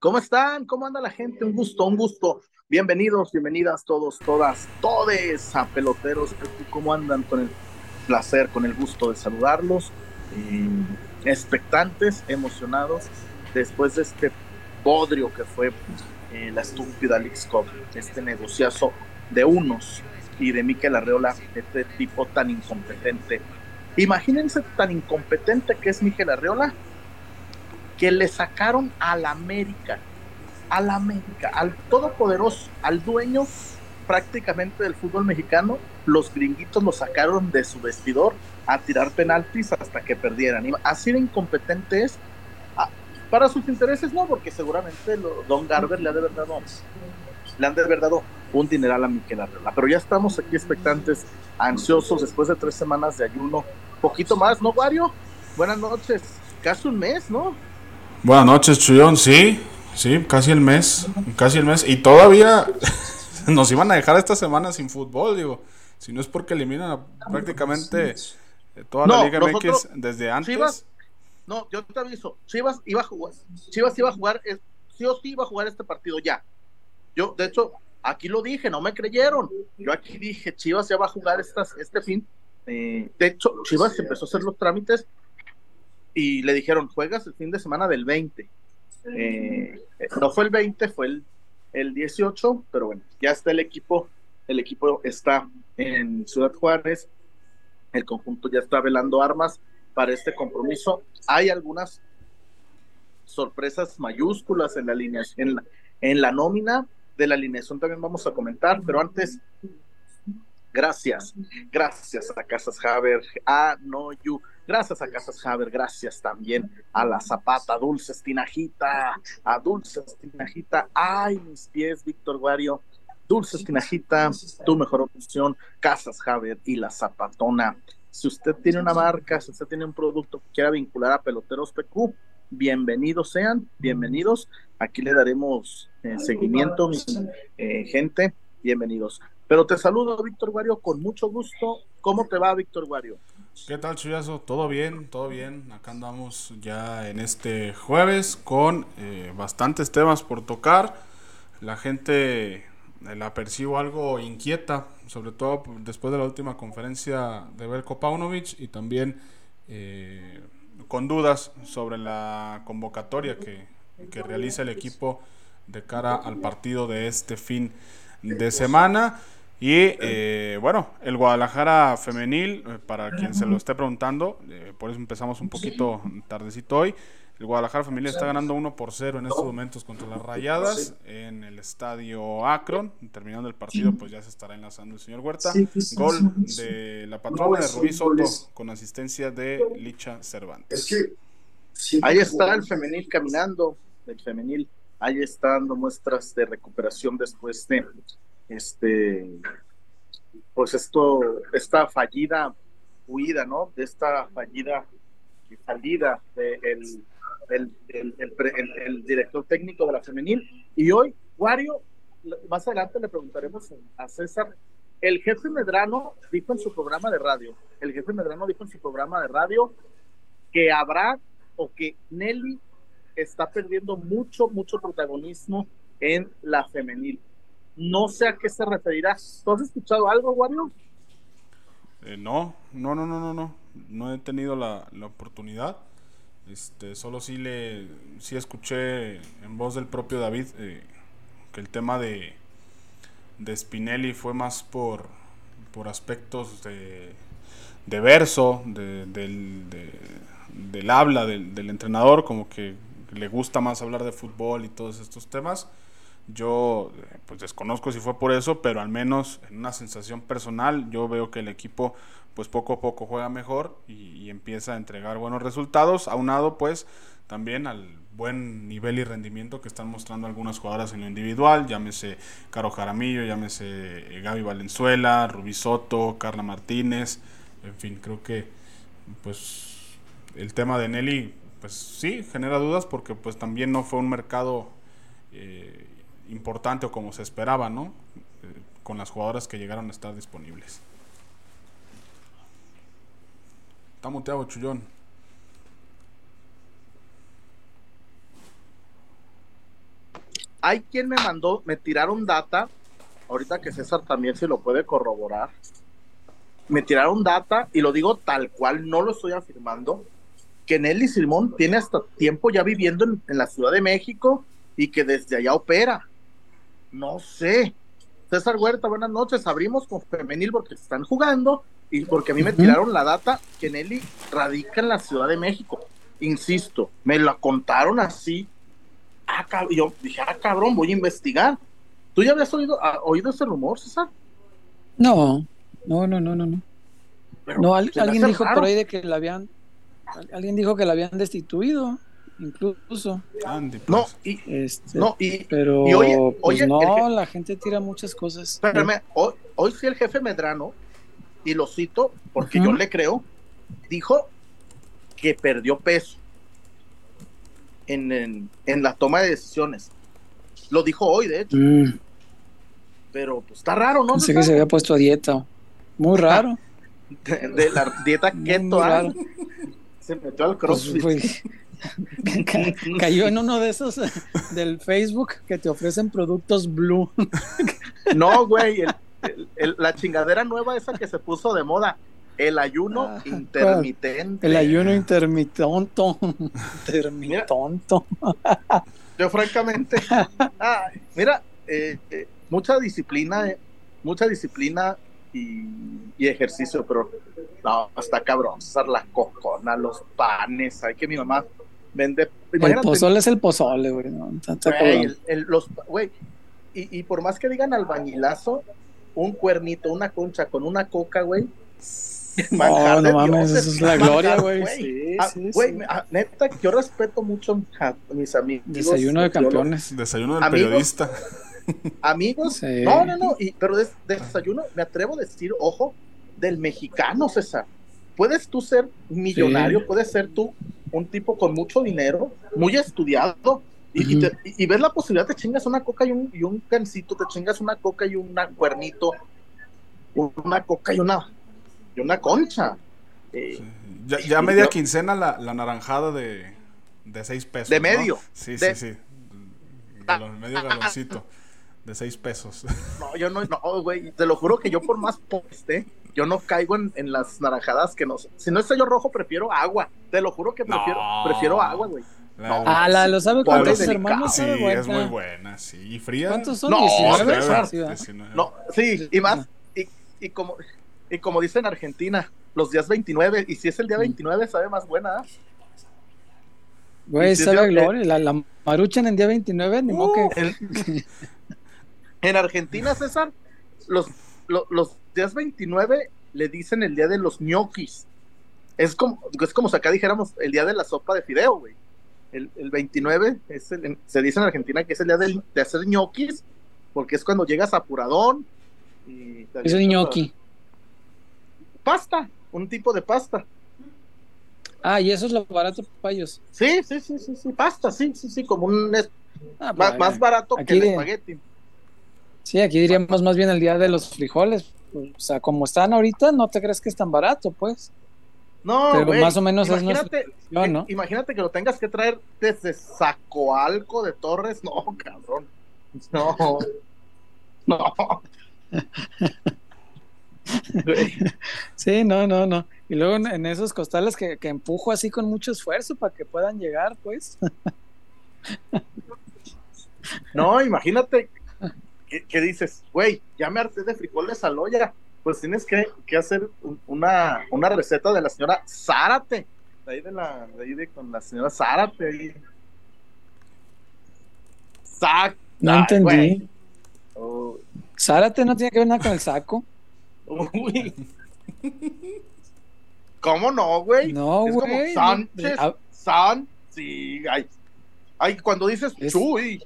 ¿Cómo están? ¿Cómo anda la gente? Un gusto, un gusto. Bienvenidos, bienvenidas todos, todas, todes a peloteros. ¿Cómo andan? Con el placer, con el gusto de saludarlos. Eh, expectantes, emocionados, después de este podrio que fue eh, la estúpida League Cup, este negociazo de unos y de Miquel Arreola, este tipo tan incompetente. Imagínense tan incompetente que es Miquel Arreola que le sacaron al América, al América, al todopoderoso, al dueño prácticamente del fútbol mexicano, los gringuitos lo sacaron de su vestidor a tirar penaltis hasta que perdieran. Así de incompetente es. Ah, para sus intereses no, porque seguramente Don Garber le ha de verdad le han de verdad un dineral a Miquel Arreola. Pero ya estamos aquí expectantes, ansiosos, después de tres semanas de ayuno. Poquito más, ¿no, Wario? Buenas noches. Casi un mes, ¿no? Buenas noches, Chuyón. Sí, sí, casi el mes. Casi el mes. Y todavía nos iban a dejar esta semana sin fútbol, digo. Si no es porque eliminan prácticamente toda la Liga MX desde antes. Chivas, no, yo te aviso. Chivas iba a jugar. Chivas iba a jugar. Sí o sí iba a jugar este partido ya. Yo, de hecho, aquí lo dije, no me creyeron. Yo aquí dije, Chivas ya va a jugar estas, este fin. Eh, de hecho, Chivas empezó a hacer los trámites y le dijeron, juegas el fin de semana del 20. Eh, no fue el 20, fue el, el 18, pero bueno, ya está el equipo, el equipo está en Ciudad Juárez, el conjunto ya está velando armas para este compromiso. Hay algunas sorpresas mayúsculas en la alineación, en la, en la nómina de la alineación también vamos a comentar, pero antes Gracias, gracias a Casas Haber, a Noyu, gracias a Casas Haber, gracias también a la Zapata, Dulce Tinajita, a Dulce Tinajita, ay mis pies, Víctor Guario, Dulce Tinajita, tu mejor opción, Casas Haber y la Zapatona. Si usted tiene una marca, si usted tiene un producto que quiera vincular a Peloteros PQ, bienvenidos sean, bienvenidos. Aquí le daremos eh, seguimiento, mi eh, gente, bienvenidos. Pero te saludo, Víctor Guario, con mucho gusto. ¿Cómo te va, Víctor Guario? ¿Qué tal, Chuyazo? ¿Todo bien? ¿Todo bien? Acá andamos ya en este jueves con eh, bastantes temas por tocar. La gente eh, la percibo algo inquieta, sobre todo después de la última conferencia de Belko Paunovic y también eh, con dudas sobre la convocatoria que, que realiza el equipo de cara al partido de este fin de semana. Y eh, bueno, el Guadalajara femenil, eh, para quien se lo esté preguntando, eh, por eso empezamos un poquito tardecito hoy. El Guadalajara femenil está ganando 1 por 0 en estos momentos contra las Rayadas en el estadio Akron. Terminando el partido, pues ya se estará enlazando el señor Huerta. Gol de la patrona de Rubí Soto con asistencia de Licha Cervantes. Ahí está el femenil caminando, el femenil. Ahí están dando muestras de recuperación después de este, pues esto, esta fallida huida, ¿no? De esta fallida salida del de el, director técnico de la femenil. Y hoy, Wario, más adelante le preguntaremos a César, el jefe Medrano dijo en su programa de radio, el jefe Medrano dijo en su programa de radio que habrá o que Nelly está perdiendo mucho, mucho protagonismo en la femenil. No sé a qué se referirá. ¿Tú has escuchado algo, Wario? Eh, no, no, no, no, no, no. No he tenido la, oportunidad. Este, solo sí le, sí escuché en voz del propio David eh, que el tema de, de Spinelli fue más por, por aspectos de, de verso, de, del, del habla del, del entrenador, como que le gusta más hablar de fútbol y todos estos temas yo pues desconozco si fue por eso, pero al menos en una sensación personal yo veo que el equipo pues poco a poco juega mejor y, empieza a entregar buenos resultados, aunado pues también al buen nivel y rendimiento que están mostrando algunas jugadoras en lo individual, llámese Caro Jaramillo, llámese eh, Gaby Valenzuela, Rubí Soto, Carla Martínez, en fin, creo que pues el tema de Nelly pues sí genera dudas porque pues también no fue un mercado eh, importante o como se esperaba, ¿no? Eh, con las jugadoras que llegaron a estar disponibles. Está muteado, Chullón. hay quien me mandó, me tiraron data, ahorita que César también se lo puede corroborar. Me tiraron data y lo digo tal cual, no lo estoy afirmando, que Nelly Simón tiene hasta tiempo ya viviendo en, en la Ciudad de México y que desde allá opera. No sé. César Huerta, buenas noches. Abrimos con femenil porque están jugando y porque a mí me tiraron la data que Nelly radica en la Ciudad de México. Insisto, me la contaron así. Ah, yo dije, ah, cabrón, voy a investigar. ¿Tú ya habías oído, ah, oído ese rumor, César? No, no, no, no, no. No, Pero no al- alguien dijo raro. por ahí de que la habían. al- Alguien dijo que la habían destituido, incluso. Andy, pues. No, y, Este, no, y, pero y oye, pues oye, no, la gente tira muchas cosas. espérame, hoy, hoy sí el jefe Medrano, y lo cito porque yo le creo, dijo que perdió peso en, en, en la toma de decisiones. Lo dijo hoy, de hecho, Mm, pero pues está raro, ¿no? pensé que se había puesto a dieta. Muy raro. de, de la dieta keto, muy ah, raro. se metió al Pues, crossfit. pues, cayó en uno de esos del Facebook que te ofrecen productos blue. No, güey, el- el- el- la chingadera nueva esa que se puso de moda, el ayuno Ah, intermitente. El ayuno intermitonto. Intermitonto. Yo francamente, mira, eh, eh, mucha disciplina, eh, mucha disciplina y, y ejercicio, pero no, está cabrón, César, la cocona, los panes, hay que mi mamá vende. El pozole es el pozole, güey. ¿no? Cabrón. el- el- los, y, y por más que digan albañilazo, un cuernito, una concha con una coca, güey. No, no mames, eso es la gloria, güey. Sí, Ah, sí, güey, sí. ah, neta, yo respeto mucho a mis amigos. Desayuno de campeones. Desayuno del Amigos. periodista. Amigos, Sí. no, no, no, y, pero des- desayuno, me atrevo a decir, ojo, del mexicano, César. Puedes tú ser millonario, Sí. puedes ser tú un tipo con mucho dinero, muy estudiado, y, te- y- ves la posibilidad, te chingas una coca y un, y un gansito, te chingas una coca y un cuernito, una coca y una, y una concha. Eh, Ya, media yo- quincena la, la naranjada de, de 6 pesos. De ¿no? medio. Sí, De- sí, sí. Galón- medio galoncito. De 6 pesos. No, yo no, no, güey, te lo juro que yo por más poste, yo no caigo en, en las naranjadas que no sé. Si no es sello rojo, prefiero agua. Te lo juro que prefiero, No. prefiero agua, güey. La- Ah, la los sabe cuántos delicado. hermanos sí, sabe buena. es muy buena, sí. ¿Y fría? ¿Cuántos son? No, 19. César. Sí, ¿verdad? 19. No, sí, y más, y, y como y como dice en Argentina, los días 29, y si es el día 29, sabe más buena. ¿ah? Güey, si sabe gloria. La, la maruchan en día 29, ni modo que. En, en Argentina, César, los, lo- los días 29 le dicen el día de los ñoquis. Es como, es como si acá dijéramos el día de la sopa de fideo, güey. El, el 29 es el- se dice en Argentina que es el día del- de hacer ñoquis, porque es cuando llegas apuradón. Y Es un ñoqui. Pasta, un tipo de pasta. Ah, y eso es lo barato ellos. Sí, sí, sí, sí, sí, pasta, sí, sí, sí, como un Ah, más, pues, más barato que el de- espagueti. Sí, aquí diríamos más bien el día de los frijoles. O sea, como están ahorita, no te crees que es tan barato, pues. No, Pero más o menos es imagínate, nuestra ¿no? imagínate que lo tengas que traer desde Zacoalco de Torres, no, cabrón. No. No. Sí, no, no, no. Y luego en, en esos costales que, que empujo así con mucho esfuerzo para que puedan llegar, pues. No, imagínate que, que dices, güey, ya me harté de frijoles al olla. Pues tienes que, que hacer un- una, una receta de la señora Zárate. De ahí de la, de ahí de con la señora Zárate ahí. Zac- No Ay, entendí. Oh, Zárate no tiene que ver nada con el saco. uy. ¿Cómo no, güey? No, Es como güey. Sánchez, Ah, San, sí, ay, ay, cuando dices Es- Chuy,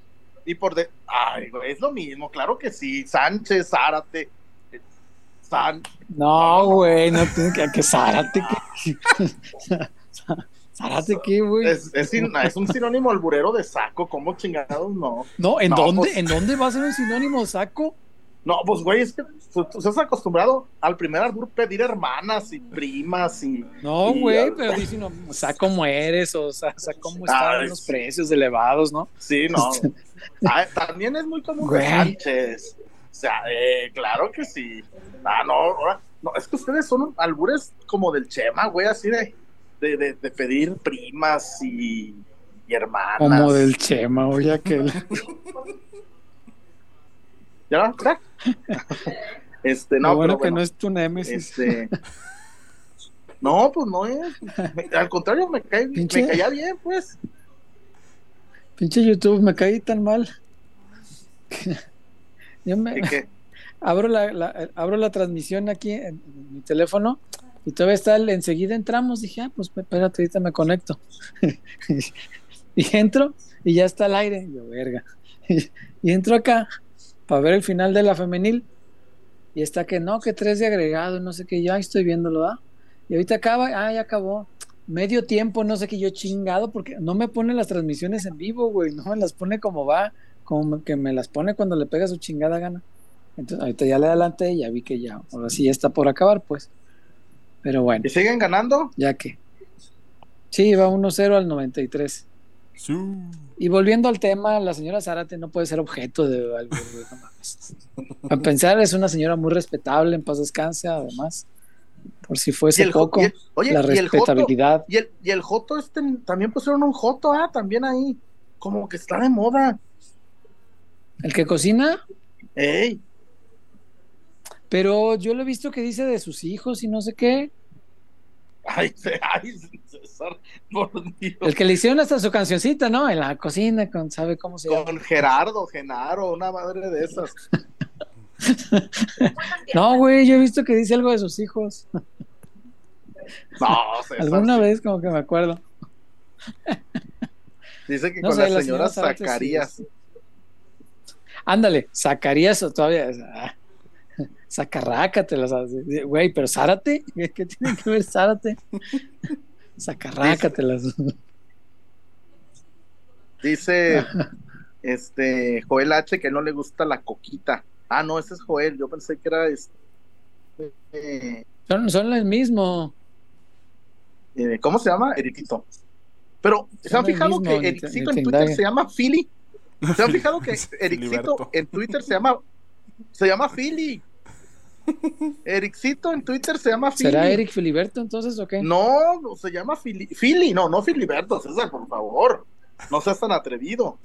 y por de, ay, güey, es lo mismo, claro que sí, Sánchez, Zárate, San, No, güey, no tiene que. que Zárate, que. Zárate, ¿qué, güey? es, es, sin- es un sinónimo alburero de saco, ¿cómo chingados no? No, ¿en no, dónde? pues- ¿En dónde va a ser un sinónimo saco? No, pues güey, es que tú, tú estás acostumbrado al primer albur pedir hermanas y primas y. No, y- güey, pero dice uno, o sea, cómo eres, o sea, cómo están Ay, los precios elevados, ¿no? Sí, no. Ah, también es muy común Güey. Sánchez. O sea, eh, claro que sí. Ah, no, ahora, no, es que ustedes son albures como del Chema, güey, así de, de, de, de pedir primas y, y hermanas. Como del Chema, oye, aquel. ¿Ya? Este, No, no, bueno pero que no es tu némesis. este. No, pues no es. Me- al contrario, me, cae, me caía bien, pues. Pinche YouTube, me caí tan mal. Yo me, Y que, abro la, la- abro la transmisión aquí en, en mi teléfono y todavía está el, enseguida entramos dije ah pues espérate ahorita me conecto y entro y ya está al aire yo verga y, entro acá para ver el final de la femenil y está que no que tres de agregado no sé qué ya estoy viéndolo ¿ah? y ahorita acaba ah ya acabó medio tiempo no sé qué yo chingado porque no me pone las transmisiones en vivo güey no me las pone como va como que me las pone cuando le pega su chingada gana entonces, ahorita ya le adelanté y ya vi que ya, ahora sí ya está por acabar, pues. Pero bueno, ¿Y siguen ganando? ya que. Sí, va 1-0 al 93. Y volviendo al tema, la señora Zárate no puede ser objeto de algo, no mames. Para pensar, es una señora muy respetable, en paz descanse, además. Por si fuese el poco, el- oye, la y el Joto, respetabilidad. y el, y el Joto este, también pusieron un Joto, ah, también ahí. Como que está de moda. El que cocina, Ey, pero yo lo he visto que dice de sus hijos y no sé qué. Ay, se- ay, César, por Dios. El que le hicieron hasta su cancioncita, ¿no? En la cocina, con, ¿sabe cómo se llama? Con Gerardo, Genaro, una madre de esas. No, güey, yo he visto que dice algo de sus hijos. No, César, Alguna sí. vez como que me acuerdo. Dice que No con sé, la señora Zacarías. Ándale, Zacarías o todavía. Zacarrácatelas, güey, pero Zárate, ¿qué, tiene que ver Zárate? Zacarrácatelas. Dice este Joel H que no le gusta la coquita. Ah, no, ese es Joel. Yo pensé que era este. eh, Son, son el mismo. eh, ¿Cómo se llama? Eriquito. Pero, ¿se Son han fijado mismo, que ni en te Twitter se llama Philly? ¿Se han fijado que Ericito Filiberto. en Twitter se llama se llama Philly? Ericito en Twitter se llama Philly. ¿Será Eric Filiberto entonces o qué? No, no, se llama Philly. Philly, no, no Filiberto, César, por favor. No seas tan atrevido.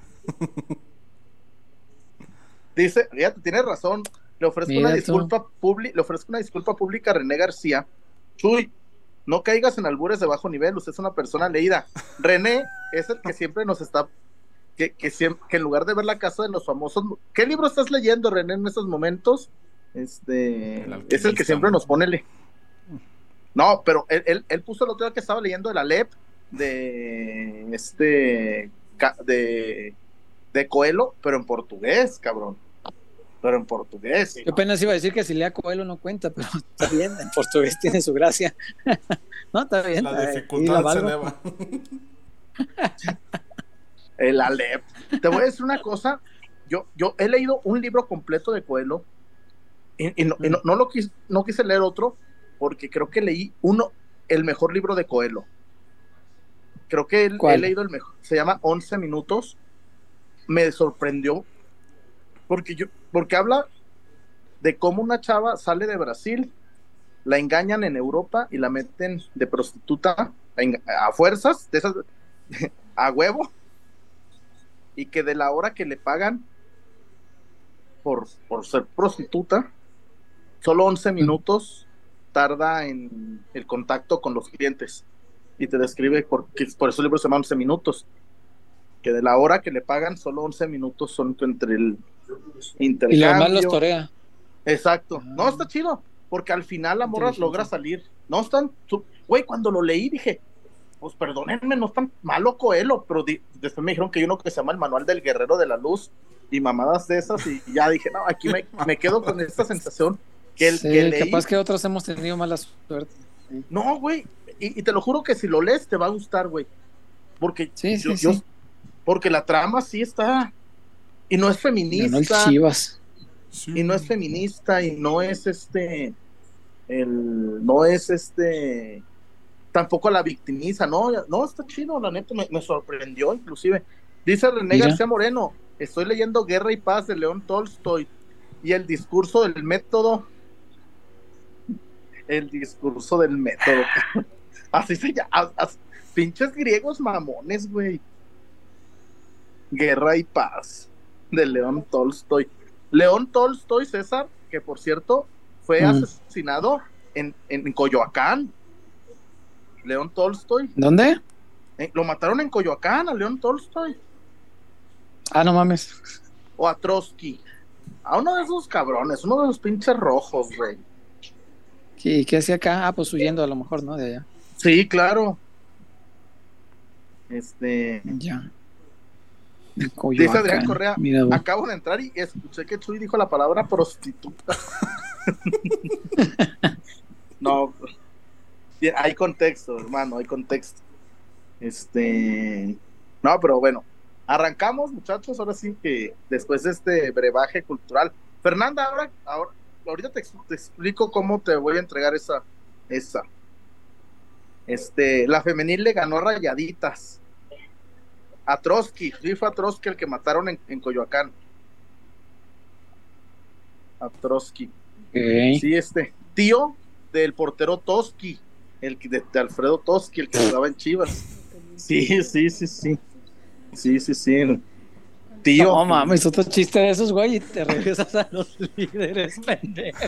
Dice, fíjate, tienes razón. Le ofrezco Mira una tú. disculpa pública, le ofrezco una disculpa pública a René García. Chuy, no caigas en albures de bajo nivel, usted es una persona leída. René es el que siempre nos está que, que, siempre, que en lugar de ver la casa de los famosos, ¿qué libro estás leyendo, René, en estos momentos? Este El es el que siempre nos pone le- no, pero él, él, él puso el otro día que estaba leyendo el Alep de este de, de Coelho, pero en portugués, cabrón. Pero en portugués. Yo apenas iba a decir que si lea Coelho no cuenta, pero está bien, en portugués tiene su gracia. no, está bien. La dificultad se eleva. El Alep. Te voy a decir una cosa. Yo, yo he leído un libro completo de Coelho y, y no, y no- no lo quise, no quise leer otro porque creo que leí uno, el mejor libro de Coelho. Creo que el- he leído el mejor. Se llama 11 minutos. Me sorprendió porque yo, porque habla de cómo una chava sale de Brasil, la engañan en Europa y la meten de prostituta a, a fuerzas, de esas, a huevo, y que de la hora que le pagan por, por ser prostituta, solo 11 minutos tarda en el contacto con los clientes. Y te describe, por, por eso el libro se llama 11 minutos, que de la hora que le pagan, solo 11 minutos son entre el Y intercambio. lo demás los torea. Exacto. Ah. No, está chido. Porque al final la morra logra salir. No están. Güey, cuando lo leí dije, pues perdónenme, no es tan malo Coelho. Pero después me dijeron que hay uno que se llama El Manual del Guerrero de la Luz y mamadas de esas. Y ya dije, no, aquí me, me quedo con esta sensación que el Sí, que leí. capaz que otros hemos tenido mala suerte. No, güey. Y, y te lo juro que si lo lees te va a gustar, güey. Porque Sí, yo- sí, yo- sí. porque la trama sí está. Y no es Ganó el feminista. Chivas. Y no es feminista y no es este el no es este tampoco la victimiza no no está chido la neta me, me sorprendió inclusive dice René Mira. García Moreno estoy leyendo Guerra y Paz de León Tolstoy y el discurso del método el discurso del método así se llama pinches griegos mamones güey Guerra y Paz de León Tolstoy León Tolstoy, César, que por cierto fue Mm. asesinado en, en Coyoacán. León Tolstoy, ¿Dónde? eh, lo mataron en Coyoacán a León Tolstoy Ah, no mames. o a Trotsky. A uno de esos cabrones, uno de los pinches rojos, güey. ¿Y qué hacía acá? Ah, pues huyendo a lo mejor, ¿no? De allá. Sí, claro. Este, Ya. Dice Adrián Correa, Mira, acabo de entrar y escuché que Chuy dijo la palabra prostituta. no, bien, hay contexto, hermano, hay contexto. Este, no, pero bueno, arrancamos, muchachos, ahora sí que después de este brebaje cultural. Fernanda, ahora, ahora ahorita te, ex- te explico cómo te voy a entregar esa, esa. Este, la femenil le ganó a rayaditas a Trotsky, sí fue a Trotsky el que mataron en, en Coyoacán. A Trotsky. Sí, este, tío del portero Toski, el de, de Alfredo Toski, el que jugaba en Chivas. Sí, sí, sí, sí. Sí, sí, sí. Tío. No mames, otro chiste de esos, güey, y te regresas a los líderes, pendejo.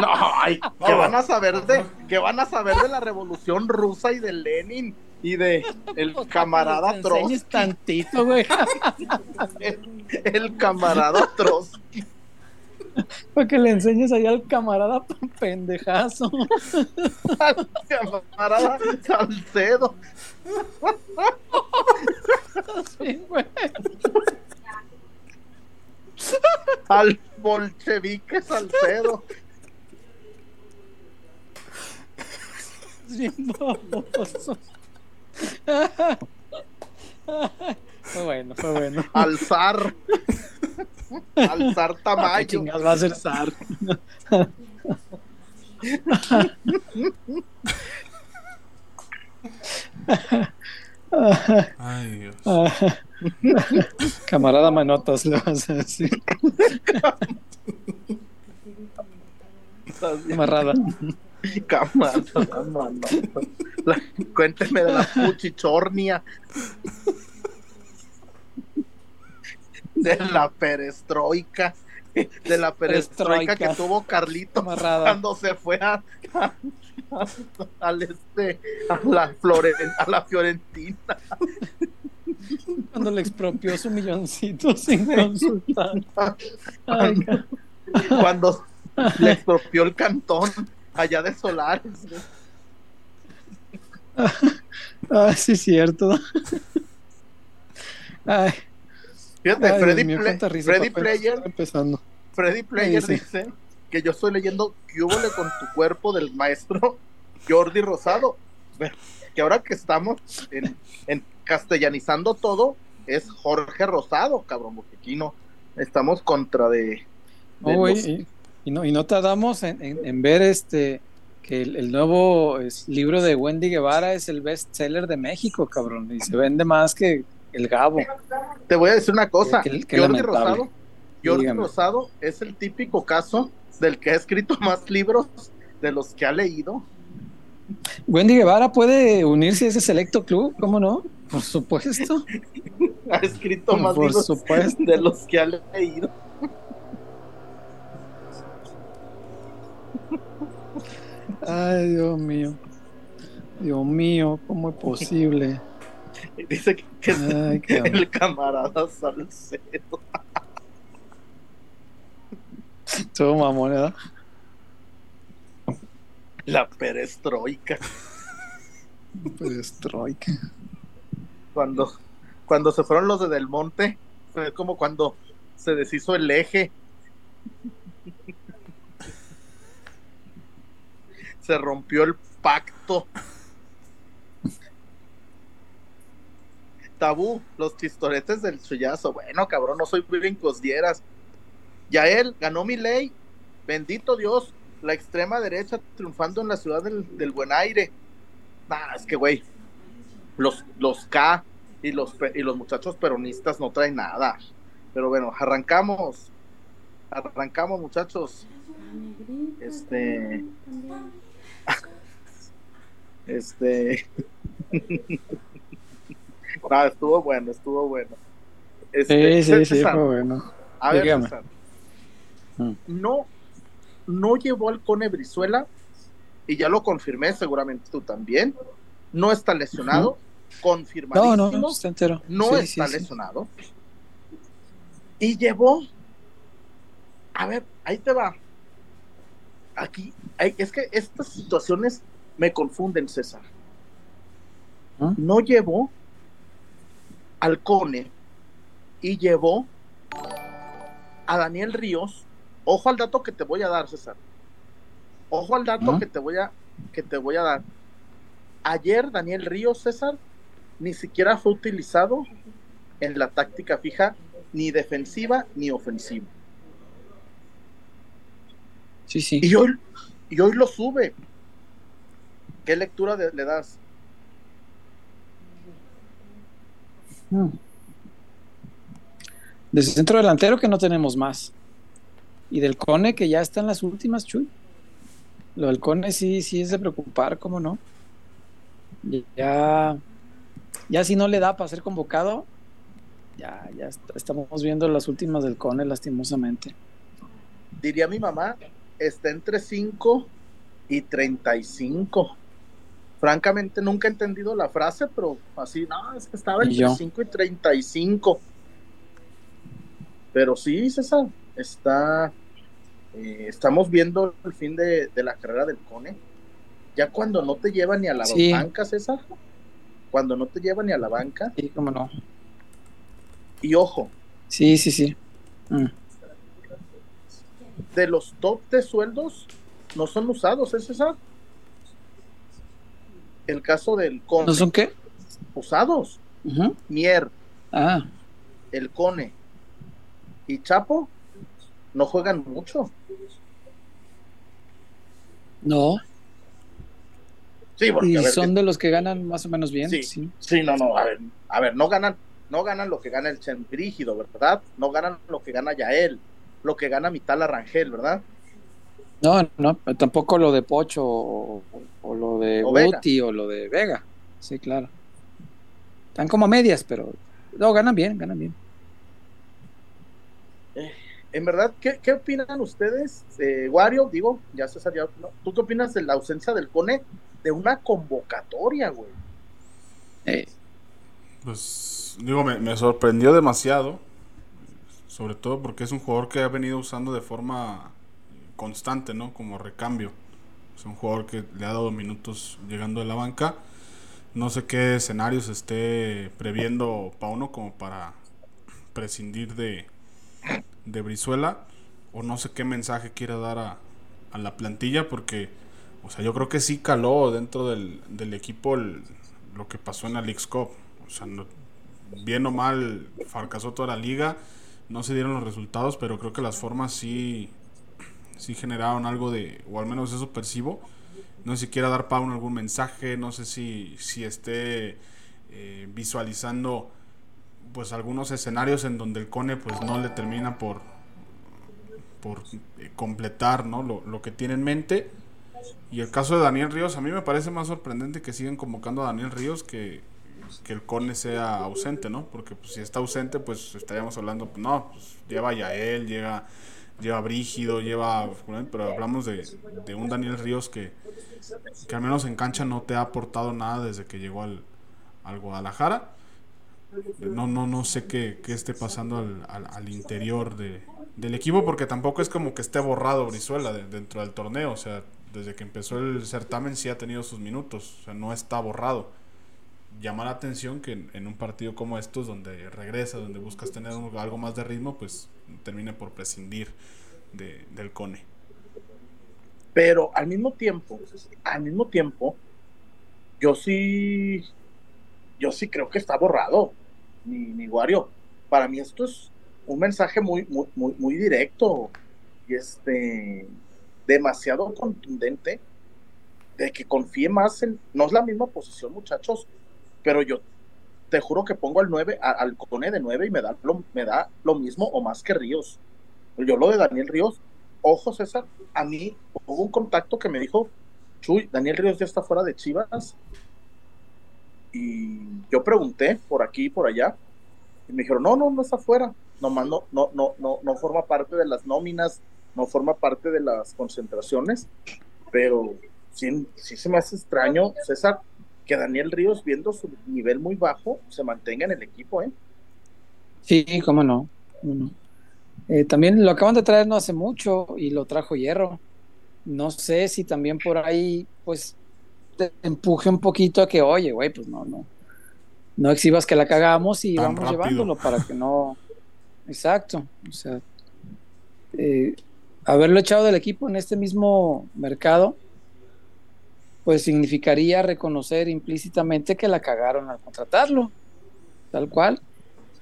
No, ay, que van a saber de, que van a saber de la revolución rusa y de Lenin y de el camarada Trotsky. tantito, güey, El, el camarada Trotsky. para que le enseñes ahí al camarada pendejazo. al camarada Salcedo. Sí, güey. Al bolchevique Salcedo. Bien baboso. Fue bueno, fue bueno. al zar. al zar Ay, Tamayo. chingados, va a ser zar. Ay, Dios. Camarada Manotas, le vas a decir. Amarrada. Camarada. La- cuénteme de la puchichornia. De la perestroika. De la perestroika que tuvo Carlito cuando se fue a, a- a- al este a la Floren- a la Fiorentina. Cuando le expropió su milloncito sin consultar. Ay, Cuando le expropió el cantón allá de Solares. Ay, sí, cierto. Ay, Fíjate, ay, Freddy, mío, Play- Freddy Player empezando. Freddy Player dice? dice que yo estoy leyendo ¿Qué hubo con tu cuerpo del maestro Jordi Rosado. Que ahora que estamos en, en castellanizando todo, es Jorge Rosado, cabrón, porque aquí no estamos contra de. De los- y, y no, y no tardamos en, en- en ver este que el, el nuevo es, libro de Wendy Guevara es el best seller de México, cabrón, y se vende más que el Gabo. Te voy a decir una cosa. Jordi lamentable. Rosado, Jordi Dígame. Rosado es el típico caso del que ha escrito más libros de los que ha leído. Wendy Guevara puede unirse a ese selecto club, ¿cómo no? Por supuesto, Ha escrito más por libros supuesto. de los que ha leído. Ay, Dios mío. Dios mío, ¿cómo es posible? Dice que, es Ay, el camarada Salcedo. Todo mamón, ¿verdad? La perestroika. Perestroika. Cuando, cuando se fueron los de Del Monte, fue como cuando se deshizo el eje. Se rompió el pacto. Tabú, los chistoretes del chullazo. Bueno, cabrón, no soy bien cosdieras. Yael ganó mi ley, bendito Dios, la extrema derecha triunfando en la ciudad del, buen aire. Nah, es que, güey, los, los K y los, y los muchachos peronistas no traen nada. Pero bueno, arrancamos. Arrancamos, muchachos. Este. Este. ah, estuvo bueno, estuvo bueno. Este, sí, sí, sí, fue bueno. A ver, mm. no, no llevó al Cone Brizuela, y ya lo confirmé, seguramente tú también. No está lesionado, confirmadísimo. No, no, está entero. No está lesionado. Y llevó. A ver, ahí te va. Aquí, es que estas situaciones me confunden, César. ¿Ah? No llevó al Cone y llevó a Daniel Ríos. Ojo al dato que te voy a dar, César. Ojo al dato ¿Ah? que te voy a que te voy a dar. Ayer Daniel Ríos, César, ni siquiera fue utilizado en la táctica fija, ni defensiva ni ofensiva. Sí, sí. Y hoy, y hoy lo sube. ¿Qué lectura le das? Hmm. De centro delantero que no tenemos más. Y del Cone que ya está en las últimas, Chuy. Lo del Cone sí, sí es de preocupar, ¿cómo no? Ya, ya si no le da para ser convocado, ya, ya estamos viendo las últimas del Cone, lastimosamente. Diría mi mamá, está entre 5 y 35 francamente nunca he entendido la frase, pero así, no, es que estaba entre 5 y 35. Pero sí, César, está, eh, estamos viendo el fin de, la carrera del Cone. Ya cuando no te lleva ni a la banca, César, cuando no te lleva ni a la banca. Sí, cómo no. Y ojo. Sí, sí, sí. Mm. De los top de sueldos, no son usados, ¿eh, César? el caso del Cone. ¿No son qué? Usados. Mier. Ah. El Cone. Y Chapo no juegan mucho. No. Sí, porque, y son de los que ganan más o menos bien. Sí, sí, no, no, a ver, a ver, no ganan, no ganan lo que gana el Chen Brígido, ¿verdad? No ganan lo que gana Yael, lo que gana Mital Arrangel, ¿verdad? No, no, tampoco lo de Pocho o, lo de Guti o lo de Vega. Sí, claro. Están como medias, pero no, ganan bien, ganan bien. En verdad, ¿qué, opinan ustedes, eh, Wario? Digo, ya se salió. ¿Tú qué opinas de la ausencia del Cone de una convocatoria, güey? Eh. Pues, digo, me, me sorprendió demasiado. Sobre todo porque es un jugador que ha venido usando de forma constante, ¿no? Como recambio. Es un jugador que le ha dado minutos llegando de la banca. No sé qué escenarios esté previendo Pauno como para prescindir de, de Brizuela. O no sé qué mensaje quiera dar a, a la plantilla porque, o sea, yo creo que sí caló dentro del, del equipo lo que pasó en la League's Cup. O sea, bien o mal fracasó toda la liga. No se dieron los resultados, pero creo que las formas sí si generaron algo de, o al menos eso percibo. No sé si quiera dar Pauno algún mensaje, no sé si, si esté eh, visualizando pues algunos escenarios en donde el Cone pues no le termina por, por eh, completar ¿no? lo, lo que tiene en mente. Y el caso de Daniel Ríos, a mí me parece más sorprendente que sigan convocando a Daniel Ríos que, que el Cone sea ausente, ¿no? Porque pues, si está ausente, pues estaríamos hablando, pues, no, pues, lleva ya él, llega lleva Brígido, lleva. Pero hablamos de, un Daniel Ríos que, que al menos en cancha no te ha aportado nada desde que llegó al, al Guadalajara. No, no, no sé qué, qué esté pasando al, al, interior de, del equipo, porque tampoco es como que esté borrado Brizuela dentro del torneo. O sea, desde que empezó el certamen sí ha tenido sus minutos. O sea, no está borrado. Llama la atención que en, un partido como estos, donde regresa, donde buscas tener algo más de ritmo, pues termine por prescindir de, del Cone. Pero al mismo tiempo, al mismo tiempo, yo sí, yo sí creo que está borrado, mi, mi Wario. Para mí esto es un mensaje muy, muy, muy, muy directo y este demasiado contundente de que confíe más en, no es la misma posición muchachos, pero yo te juro que pongo al 9, al Cone de 9 y me da, lo, me da lo mismo o más que Ríos. Yo lo de Daniel Ríos, ojo César, a mí hubo un contacto que me dijo, Chuy, Daniel Ríos ya está fuera de Chivas. Y yo pregunté por aquí y por allá, y me dijeron, no, no, no está fuera, nomás no, no, no, no, no forma parte de las nóminas, no forma parte de las concentraciones, pero sí, sí se me hace extraño, César, que Daniel Ríos, viendo su nivel muy bajo, se mantenga en el equipo, ¿eh? Sí, cómo no. Eh, también lo acaban de traer no hace mucho y lo trajo Hierro. No sé si también por ahí, pues, te empuje un poquito a que, oye, güey, pues no, no. No exhibas que la cagamos y vamos llevándolo para que no. Exacto. O sea, eh, haberlo echado del equipo en este mismo mercado pues significaría reconocer implícitamente que la cagaron al contratarlo, tal cual.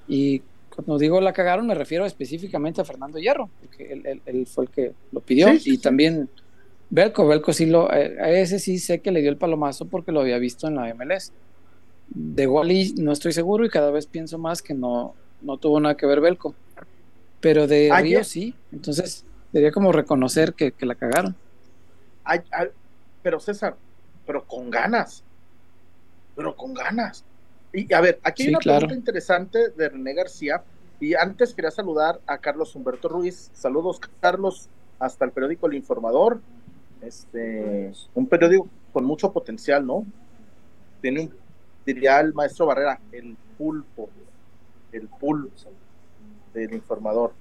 Y cuando digo la cagaron me refiero específicamente a Fernando Hierro, porque él, fue el que lo pidió y también Belco, Belco sí lo, eh, a ese sí sé que le dio el palomazo porque lo había visto en la MLS. De Wally no estoy seguro y cada vez pienso más que no, no tuvo nada que ver Belco. Pero de Río sí, entonces sería como reconocer que, la cagaron. pero César, pero con ganas. Pero con ganas. Y a ver, aquí hay una pregunta interesante de René García. Y antes quería saludar a Carlos Humberto Ruiz. Saludos, Carlos, hasta el periódico El Informador. Este, un periódico con mucho potencial, ¿no? Tiene un, diría el maestro Barrera, el pulpo, el pulso del informador.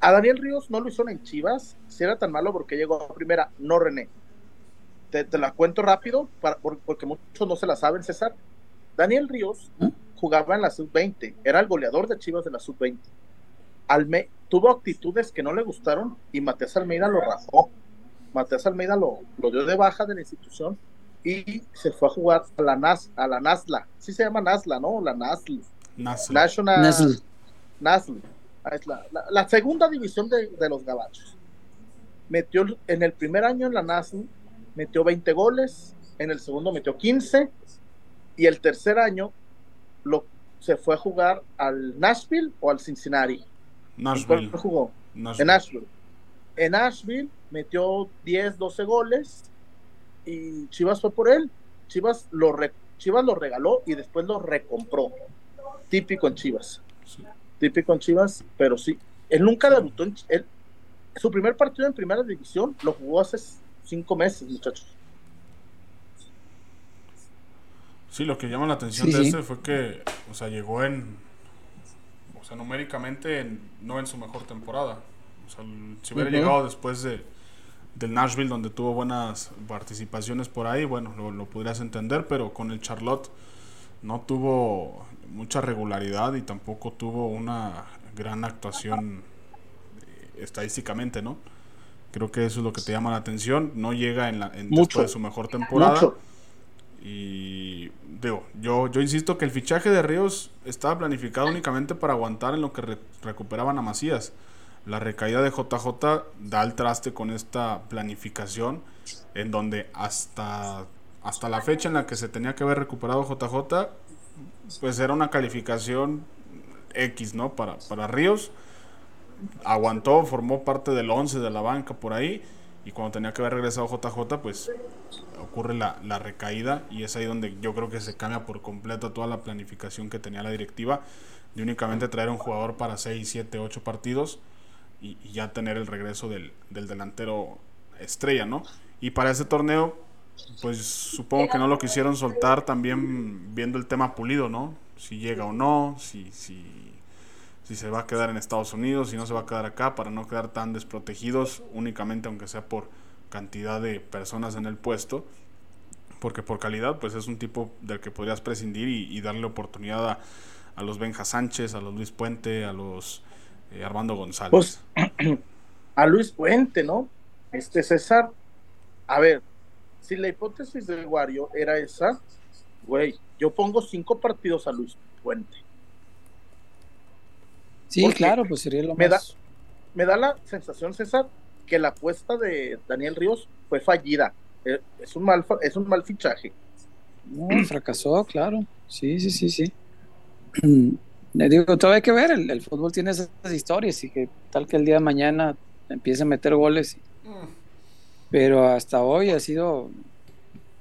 A Daniel Ríos no lo hicieron en Chivas, si era tan malo porque llegó a primera, no René te, la cuento rápido, porque muchos no se la saben, César. Daniel Ríos jugaba en la sub-20, era el goleador de Chivas de la sub-20. Alme tuvo actitudes que no le gustaron y Matías Almeida lo rajó. Matías Almeida lo, lo dio de baja de la institución y se fue a jugar a la, Nas, a la Nasla. Sí se llama Nasla, ¿no? La Nasl. National Nasl. Ah, la, la, segunda división de, de, los gabachos. Metió en el primer año en la Nasl metió 20 goles, en el segundo metió 15 y el tercer año lo, se fue a jugar al Nashville o al Cincinnati. Nashville. jugó? En Nashville. En Nashville metió 10, 12 goles y Chivas fue por él. Chivas lo, Chivas lo regaló y después lo recompró. Típico en Chivas. Típico en Chivas, pero sí. Él nunca debutó en. Él, su primer partido en primera división lo jugó hace cinco meses, muchachos. Sí, lo que llama la atención de este fue que, o sea, llegó en, o sea, numéricamente no en su mejor temporada. O sea, si hubiera llegado después de del Nashville donde tuvo buenas participaciones por ahí, bueno, lo, lo podrías entender, pero con el Charlotte no tuvo mucha regularidad y tampoco tuvo una gran actuación eh, estadísticamente, ¿no? Creo que eso es lo que te llama la atención. No llega en, la, en después de su mejor temporada. Y digo, yo, yo insisto que el fichaje de Ríos estaba planificado únicamente para aguantar en lo que recuperaban a Macías. La recaída de JJ da el traste con esta planificación en donde hasta, hasta la fecha en la que se tenía que haber recuperado JJ, pues era una calificación X, ¿no? Para, para Ríos aguantó, formó parte del 11 de la banca por ahí. Y cuando tenía que haber regresado JJ, pues ocurre la, recaída. Y es ahí donde yo creo que se cambia por completo toda la planificación que tenía la directiva. De únicamente traer un jugador para 6, 7, 8 partidos. Y, ya tener el regreso del, delantero estrella, ¿no? Y para ese torneo, pues supongo que no lo quisieron soltar también viendo el tema pulido, ¿no? Si llega o no, si, si si se va a quedar en Estados Unidos, si no se va a quedar acá, para no quedar tan desprotegidos, únicamente aunque sea por cantidad de personas en el puesto, porque por calidad, pues es un tipo del que podrías prescindir y, darle oportunidad a, los Benja Sánchez, a los Luis Puente, a los eh, Armando González. Pues, a Luis Puente, ¿no? Este César, a ver, si la hipótesis del Wario era esa, güey, yo pongo cinco partidos a Luis Puente Sí, Porque claro, pues sería lo me más. Me da la sensación, César, que la apuesta de Daniel Ríos fue fallida. Eh, Es un mal, fa- es un mal fichaje. No, fracasó, claro. Sí, sí, sí, sí. Le digo, todavía hay que ver, el, el fútbol tiene esas historias y que tal que el día de mañana empiece a meter goles. y- Pero hasta hoy ha sido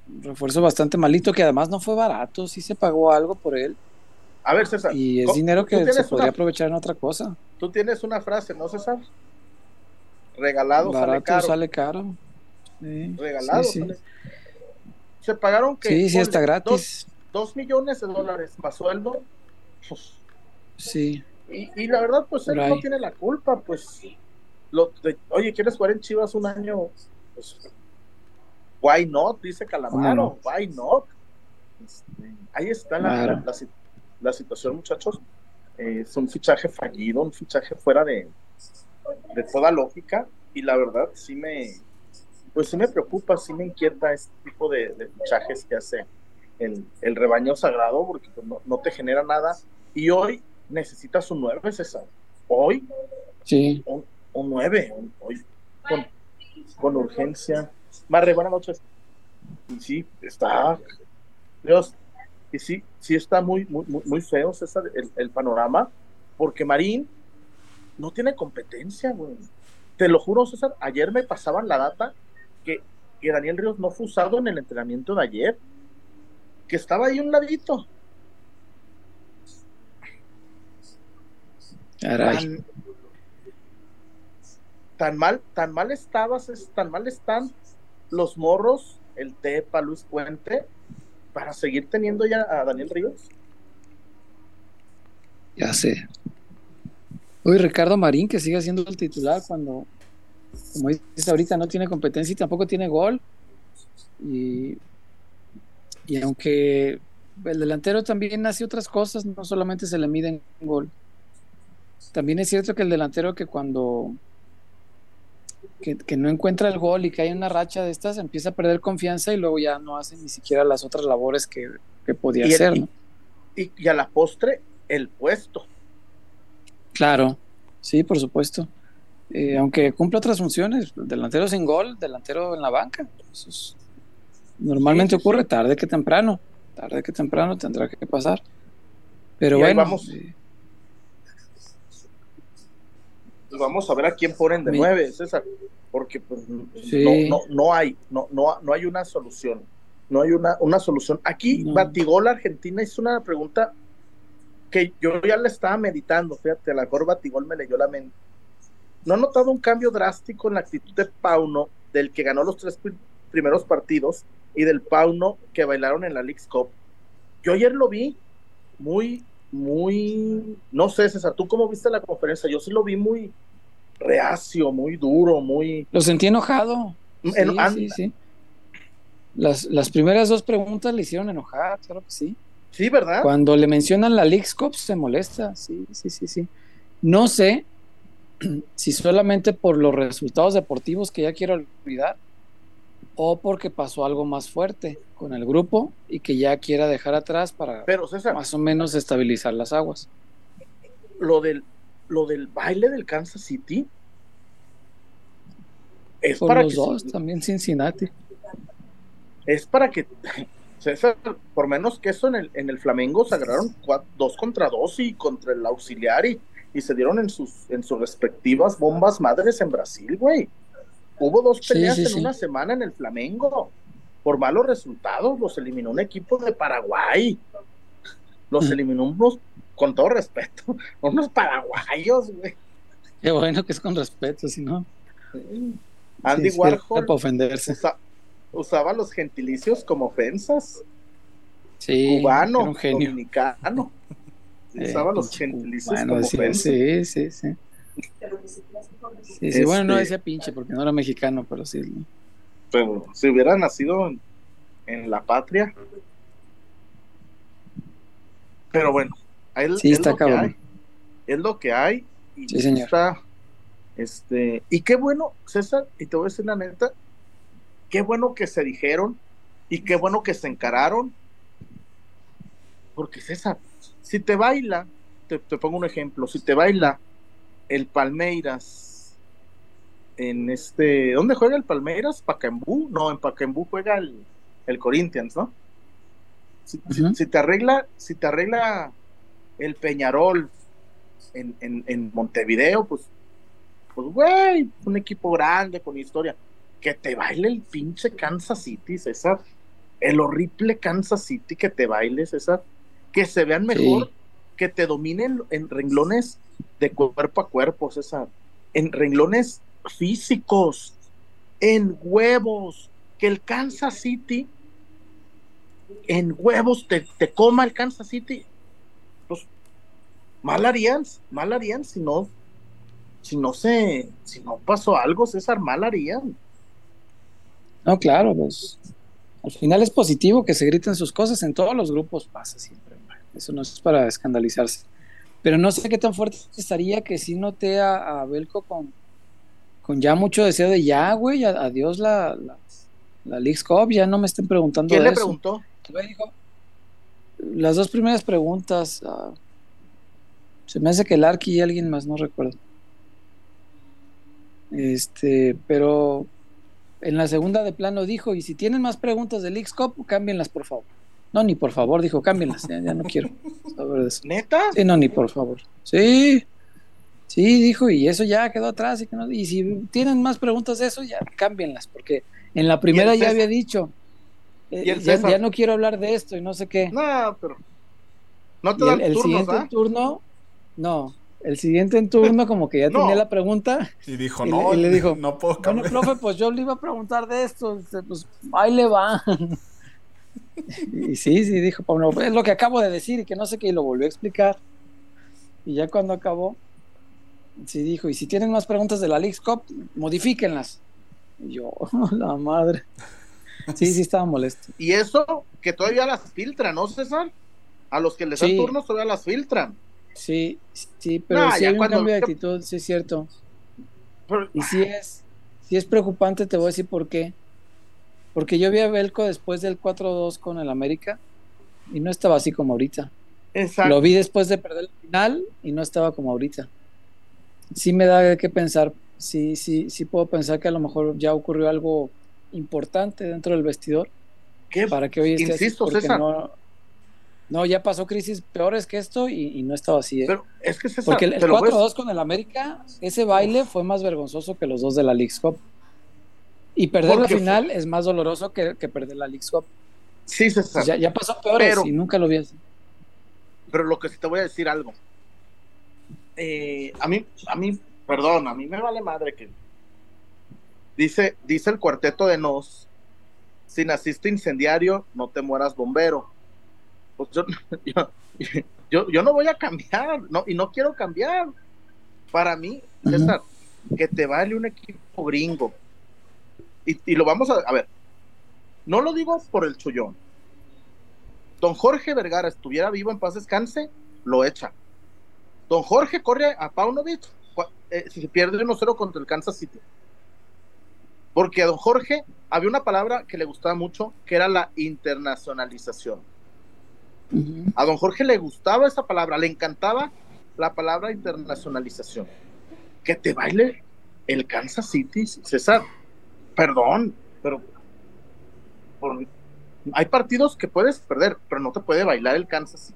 un refuerzo bastante malito, que además no fue barato, sí se pagó algo por él A ver, César. y es ¿cómo- dinero que se podría una- aprovechar en otra cosa. Tú tienes una frase, ¿no, César? Regalado sale Barato caro. sale caro. Sí, Regalado sí, sí. sale- Se pagaron que Sí, sí, está Dos, gratis. dos millones de dólares más sueldo. Pues, Sí, y, y la verdad, pues él no tiene la culpa, pues. Lo, de- oye, ¿quieres jugar en Chivas un año? Pues, why not? Dice ¿Cómo Calamaro, no? why not? Este, ahí está la, Claro. la- la si- la situación, muchachos. Eh, es un fichaje fallido, un fichaje fuera de, de toda lógica. Y la verdad, sí me, pues sí me preocupa, sí me inquieta este tipo de, de fichajes que hace el, el rebaño sagrado, porque pues, no, no te genera nada. Y hoy necesitas un 9, César. Hoy sí. un, un 9, un- hoy con, con urgencia. Marre, buenas noches. Y sí, está, Dios, y sí, sí está muy, muy, muy, muy feo, César, el, el panorama, porque Marín no tiene competencia, güey. Te lo juro, César, ayer me pasaban la data que, que Daniel Ríos no fue usado en el entrenamiento de ayer, que estaba ahí un ladito. Caray. tan, tan mal, tan mal estabas, es- tan mal están los morros, el Tepa, Luis Puente, para seguir teniendo ya a Daniel Ríos. Ya sé. Uy, Ricardo Marín, que sigue siendo el titular cuando, como dices ahorita, no tiene competencia y tampoco tiene gol. Y, y aunque el delantero también hace otras cosas, no solamente se le mide en gol. También es cierto que el delantero que cuando que, que no encuentra el gol y que hay una racha de estas, empieza a perder confianza y luego ya no hace ni siquiera las otras labores que, que podía Y el- hacer, ¿no? Y, y a la postre, el puesto. Claro, sí, por supuesto. Eh, aunque cumple otras funciones, delantero sin gol, delantero en la banca. Eso es- normalmente Sí, sí, ocurre tarde que temprano, tarde que temprano tendrá que pasar. Pero Y ahí bueno, vamos. eh, Y vamos a ver a quién ponen de nueve, César, porque pues, Sí. no, no, no hay, no, no, no hay una solución. No hay una, una solución. Aquí No. Batigol Argentina hizo una pregunta que yo ya la estaba meditando, fíjate, a la mejor Batigol me leyó la mente. ¿No ha notado un cambio drástico en la actitud de Pauno, del que ganó los tres pri- primeros partidos, y del Pauno que bailaron en la League's Cup? Yo ayer lo vi muy, muy, no sé, César, ¿tú cómo viste la conferencia? Yo sí lo vi muy reacio, muy duro, muy... lo sentí enojado. Sí, en- sí, sí. Las, las primeras dos preguntas le hicieron enojar, claro que sí. Sí, ¿verdad? Cuando le mencionan la League's Cup se molesta, sí, sí, sí, sí. No sé si solamente por los resultados deportivos que ya quiero olvidar o porque pasó algo más fuerte con el grupo y que ya quiera dejar atrás para Pero César, más o menos estabilizar las aguas. lo del, lo del baile del Kansas City es Por para los que dos, se- también Cincinnati. es para que César, por menos que eso en el, en el Flamengo se agarraron cua- dos contra dos y contra el auxiliar y, y se dieron en sus, en sus respectivas bombas madres en Brasil, güey. Hubo dos peleas sí, en sí. una semana en el Flamengo. Por malos resultados, los eliminó un equipo de Paraguay. Los Mm. eliminó unos, con todo respeto, unos paraguayos, güey. Qué bueno que es con respeto, si no. Andy Warhol para ofenderse. usa- usaba los gentilicios como ofensas. Sí, cubano, dominicano. Eh, Usaba los gentilicios como ofensas. Sí, sí, sí. Sí, sí, bueno, no decía pinche porque no era mexicano, pero sí. Pero si hubiera nacido en, en la patria. Pero bueno, es, Sí, es está lo que hay. Es lo que hay. Y Sí, señor. está, este, y qué bueno, César, y te voy a decir la neta, qué bueno que se dijeron y qué bueno que se encararon. Porque César, si te baila te, te pongo un ejemplo, si te baila el Palmeiras en este, ¿dónde juega el Palmeiras? Pacaembú, no, en Pacaembú juega el, el Corinthians, ¿no? Si, si- Ujú. si te arregla, si te arregla el Peñarol en, en, en Montevideo, pues, pues güey, un equipo grande con historia. Que te baile el pinche Kansas City, César. El horrible Kansas City que te baile, César. Que se vean mejor, Sí. Que te dominen en renglones de cuerpo a cuerpo, César. En renglones físicos, en huevos. Que el Kansas City, en huevos, te, te coma el Kansas City. Pues mal harían, mal harían si no, si no se, si no pasó algo, César, mal harían. No, claro, pues al final es positivo que se griten sus cosas, en todos los grupos pasa siempre. Eso no es para escandalizarse. Pero no sé qué tan fuerte estaría que sí noté a, a Belco con, con ya mucho deseo de ya, güey, adiós la, la, la Leagues Cup, ya no me estén preguntando ¿Quién de le eso. preguntó? Dijo, las dos primeras preguntas, ah, se me hace que el Arqui y alguien más, no recuerdo. Este, pero en la segunda de plano dijo, y si tienen más preguntas de Cup, cámbienlas, por favor. No, ni por favor, dijo, cámbienlas, ya, ya no quiero saber de eso. ¿Neta? Sí, no, ni por favor. Sí, sí, dijo, y eso ya quedó atrás. Y, que no- y si tienen más preguntas de eso, ya cámbienlas, porque en la primera ya había dicho, eh, ¿Y el ya, no quiero hablar de esto y no sé qué. No, pero. No te Y dan el, el turnos, siguiente ¿ah? turno, no, el siguiente en turno como que ya No. tenía la pregunta. Y dijo, Y le- no, y le dijo, no puedo Bueno, cambiar. profe, pues yo le iba a preguntar de esto, pues ahí le va. Y sí, sí, dijo Pablo, es lo que acabo de decir y que no sé qué, y lo volvió a explicar. Y ya cuando acabó, sí dijo, y si tienen más preguntas de la Leagues Cup, modifíquenlas. Y yo, la madre. Sí, sí, estaba molesto. Y eso que todavía las filtran, ¿no, César? A los que les dan turnos todavía las filtran. Sí, sí, pero No, sí hay un cuando- cambio de actitud, sí es cierto. Pero- Y sí es, sí es preocupante, te voy a decir por qué. Porque yo vi a Belco después del 4-2 con el América y no estaba así como ahorita. Exacto. Lo vi después de perder el final y no estaba como ahorita. Sí me da qué pensar. Sí, sí, sí puedo pensar que a lo mejor ya ocurrió algo importante dentro del vestidor ¿Qué? para que hoy esté Insisto, César. no, no, ya pasó crisis peores que esto y, y no estaba así. ¿eh? Pero es que César, Porque el, el te lo voy a- 4-2 con el América, ese baile fue más vergonzoso que los dos de la Leagues Cup. Y perder la Porque fue- final es más doloroso que, que perder la Leagues Cup. Sí, César. Ya, ya pasó peores Pero- y nunca lo vi así. Pero lo que sí te voy a decir algo. Eh, a mí, a mí, perdón, a mí me vale madre que dice, dice el cuarteto de Nos, si naciste incendiario, no te mueras bombero. Pues yo, yo, yo, yo no voy a cambiar, no, y no quiero cambiar. Para mí. César, que te vale un equipo gringo. Y, y lo vamos a, a ver, no lo digo por el chullón. Don Jorge Vergara estuviera vivo en paz descanse, lo echa. Don Jorge corre a Paunovic eh, si se pierde 1-0 contra el Kansas City. Porque a don Jorge había una palabra que le gustaba mucho, que era la internacionalización. A don Jorge le gustaba esa palabra, le encantaba la palabra internacionalización. Que te baile el Kansas City, César. Perdón, pero por- hay partidos que puedes perder, pero no te puede bailar el Kansas.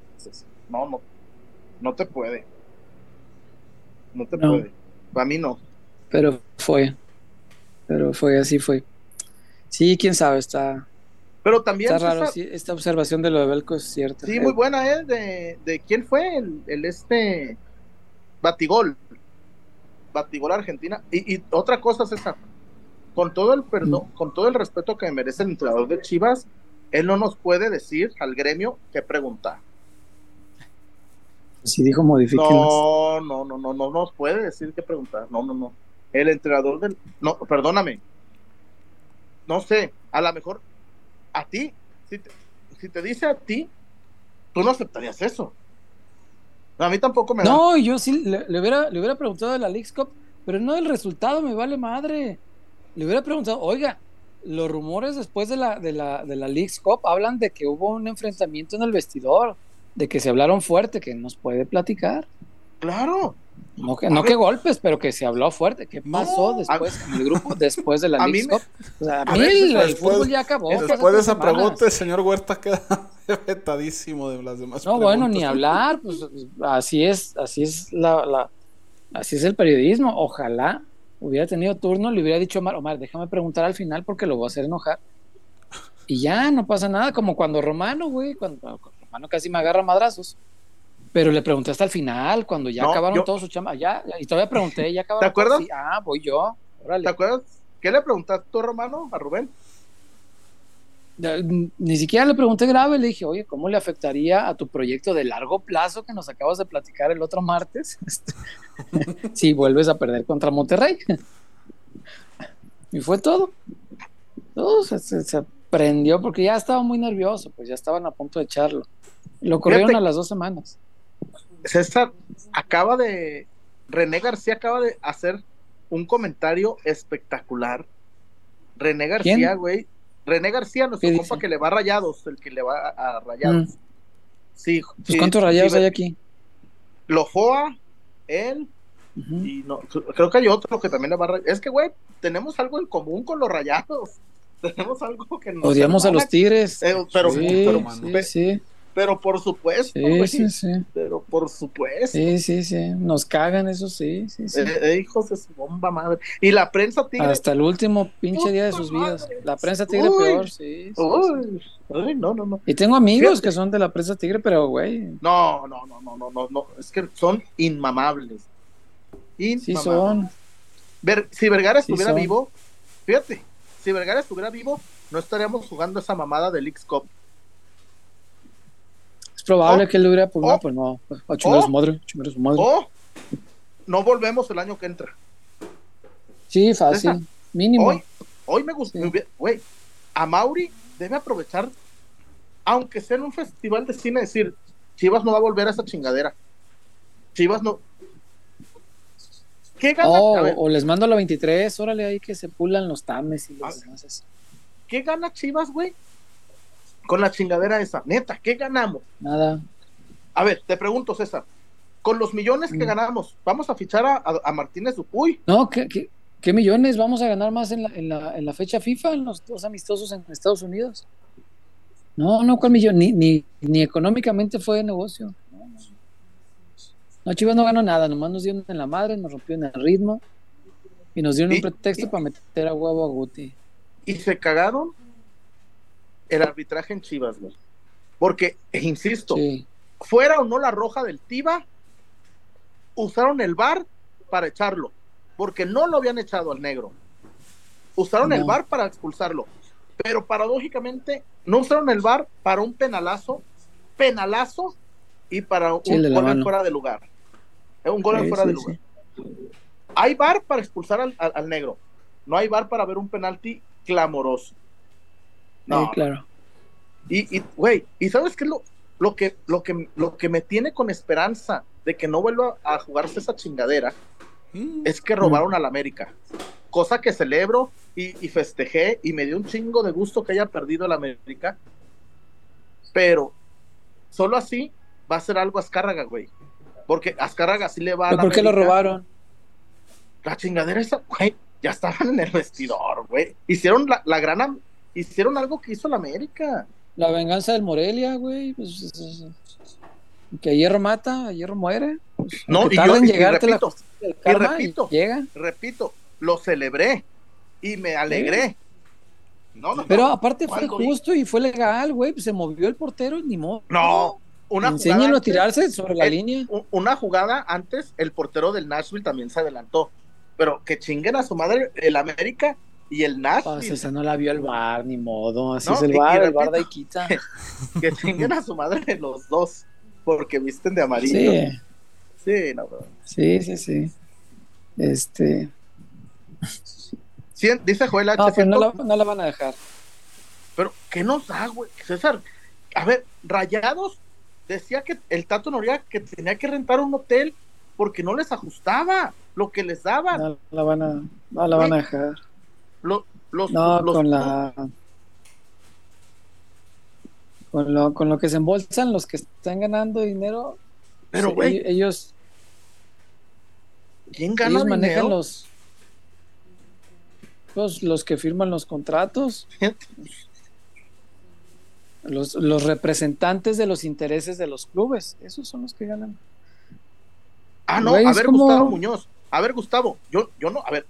No, no, no te puede. No te No. puede. Para mí no. Pero fue. Pero fue, así fue. Sí, quién sabe, está, Pero también, está raro. Sí, esta observación de lo de Belco es cierta. Sí, Eh, muy buena, ¿eh? De, de quién fue el, el este Batigol. Batigol Argentina. Y, y otra cosa, César, con todo el perdón, con todo el respeto que merece el entrenador de Chivas, él no nos puede decir al gremio qué preguntar. Sí, dijo modifíquenlas. No, no, no, no, no nos puede decir qué preguntar. No, no, no. El entrenador del. No, perdóname. No sé, a lo mejor a ti, si te, si te dice a ti, tú no aceptarías eso. A mí tampoco me da. No, yo sí le, le hubiera, le hubiera preguntado de la Leagues Cup, pero no del resultado, me vale madre. Le hubiera preguntado, oiga, los rumores después de la, de la, de la Leagues Cup hablan de que hubo un enfrentamiento en el vestidor. de que se hablaron fuerte, que nos puede platicar. Claro. No que, A no que golpes, pero que se habló fuerte. ¿Qué pasó No, después en el grupo, después de la a Leagues Cup? O sea, a a mí ver, el, después- fútbol ya acabó. Después de esa semanas. pregunta, el señor Huerta queda vetadísimo de las demás No, bueno, ni hablar, pues así es, así es la, la- así es el periodismo. Ojalá hubiera tenido turno, le hubiera dicho Omar, Omar, déjame preguntar al final porque lo voy a hacer enojar. Y ya, no pasa nada, como cuando Romano, güey, cuando, cuando Romano casi me agarra madrazos. Pero le pregunté hasta el final, cuando ya No, acabaron yo- todos sus chambas, ya, ya, y todavía pregunté, ya acabaron. ¿Te acuerdas? todos? Sí, ah, voy yo. Órale. ¿Te acuerdas? ¿Qué le preguntaste tú, Romano, a Rubén? Ni siquiera le pregunté grave, le dije, oye, ¿cómo le afectaría a tu proyecto de largo plazo que nos acabas de platicar el otro martes? Este, si vuelves a perder contra Monterrey. y fue todo. Todo se, se- se prendió porque ya estaba muy nervioso, pues ya estaban a punto de echarlo. Lo corrieron Fíjate- a las dos semanas. César acaba de. René García acaba de hacer un comentario espectacular. René García, güey. René García, nuestro ¿Qué compa dice? que le va a rayados, el que le va a, a rayados. Mm. Sí, Pues, sí, ¿Cuántos rayados sí, hay aquí? Lojoa, él, y no, creo que hay otro que también le va a rayar. Es que, güey, tenemos algo en común con los rayados. Tenemos algo que nos. Odiamos a los tigres. Eh, pero, sí, pero, sí, pe- sí, pero por supuesto, sí, sí, sí. pero por supuesto. Sí, sí, sí. Nos cagan, eso sí, sí, sí. Eh, eh, hijos de su bomba madre. Y la prensa tigre. Hasta el último pinche día de sus vidas. La prensa tigre Uy. peor, sí. sí, sí. Uy, ay, no, no, no. Y tengo amigos Fíjate. que son de la prensa tigre, pero güey, No, no, no, no, no, no, no. Es que son inmamables. sí Inmamables. son. Ver- si Vergara Sí estuviera vivo, fíjate, si Vergara estuviera vivo, no estaríamos jugando esa mamada del X Cup. Es probable Oh, que él hubiera, pues no, oh, pues no. A chingar a su oh. madre, chingar a su madre. O no volvemos el año que entra. Sí, fácil. Esa. Mínimo. Hoy, hoy me gusta, Sí. güey, a Mauri debe aprovechar, aunque sea en un festival de cine, decir, Chivas no va a volver a esa chingadera. Chivas no. ¿Qué gana? Oh, o les mando a la 23, órale ahí que se pulan los tames y Ah. los demás. así. ¿Qué gana Chivas, güey? Con la chingadera esa. Neta, ¿qué ganamos? Nada. A ver, te pregunto, César. Con los millones que Mm. ganamos, ¿vamos a fichar a, a- a Martínez Dupuy? No, ¿qué, qué, qué millones vamos a ganar más en la, en, la, en la fecha FIFA, en los dos amistosos en Estados Unidos? No, no, ¿cuál millón? Ni, ni, ni económicamente fue negocio. No, Chivas no ganó nada, nomás nos dieron en la madre, nos rompieron el ritmo y nos dieron Y- un pretexto para meter a huevo a Guti. Y se cagaron el arbitraje en Chivas, güey. Porque, e insisto, Sí. fuera o no la roja del Tiba, usaron el bar para echarlo, porque no lo habían echado al negro. Usaron el bar para expulsarlo, pero paradójicamente no usaron el bar para un penalazo, penalazo y para un gol en fuera de lugar. Eh, Un gol en fuera sí, de lugar. Hay bar para expulsar al, al- al negro, no hay bar para ver un penalti clamoroso. No, Sí, claro. y, güey, ¿y sabes qué es lo, lo, que, lo, que, lo que me tiene con esperanza de que no vuelva a jugarse esa chingadera? Mm. Es que robaron al América. Cosa que celebro y, y festejé y me dio un chingo de gusto que haya perdido el América. Pero solo así va a ser algo a Azcárraga, güey. Porque Azcárraga sí le va a ¿Pero la por qué lo robaron? La chingadera esa, güey, ya estaban en el vestidor, güey. Hicieron la, la gran... Hicieron algo que hizo la América. La venganza del Morelia, güey. Pues, es- es- que hierro mata, a hierro muere. Pues, No, y yo- en y- llegarte la repito, y repito, llega. repito, lo celebré y me alegré. No, no, Pero no. aparte fue justo y fue legal, güey. Pues se movió el portero, ni modo. No, una Enséñalo jugada a tirarse sobre la el- línea. una jugada antes, el portero del Nashville también se adelantó. Pero que chinguen a su madre el América y el Pues Nashville. esa no la vio el bar, ni modo. Así No, es el bar, el bar de. Que chinguen a su madre los dos. Porque visten de amarillo. Sí, Sí, no, bro. sí, sí, sí. Este. Cien- dice Joel H. No, pero no ciento- la, no la van a dejar. Pero, ¿qué nos da, güey? César, a ver, Rayados decía que el Tato Noriega que tenía que rentar un hotel porque no les ajustaba lo que les daban. No la van a, no la van a dejar. Los, No, los- con la. con lo, con lo que se embolsan los que están ganando dinero, Pero, sí, güey, ellos, ¿quién gana ellos manejan dinero? los, los los que firman los contratos, los, los representantes de los intereses de los clubes, esos son los que ganan. Ah, no, a ver, como- Gustavo Muñoz. A ver, Gustavo, yo, yo no, a ver.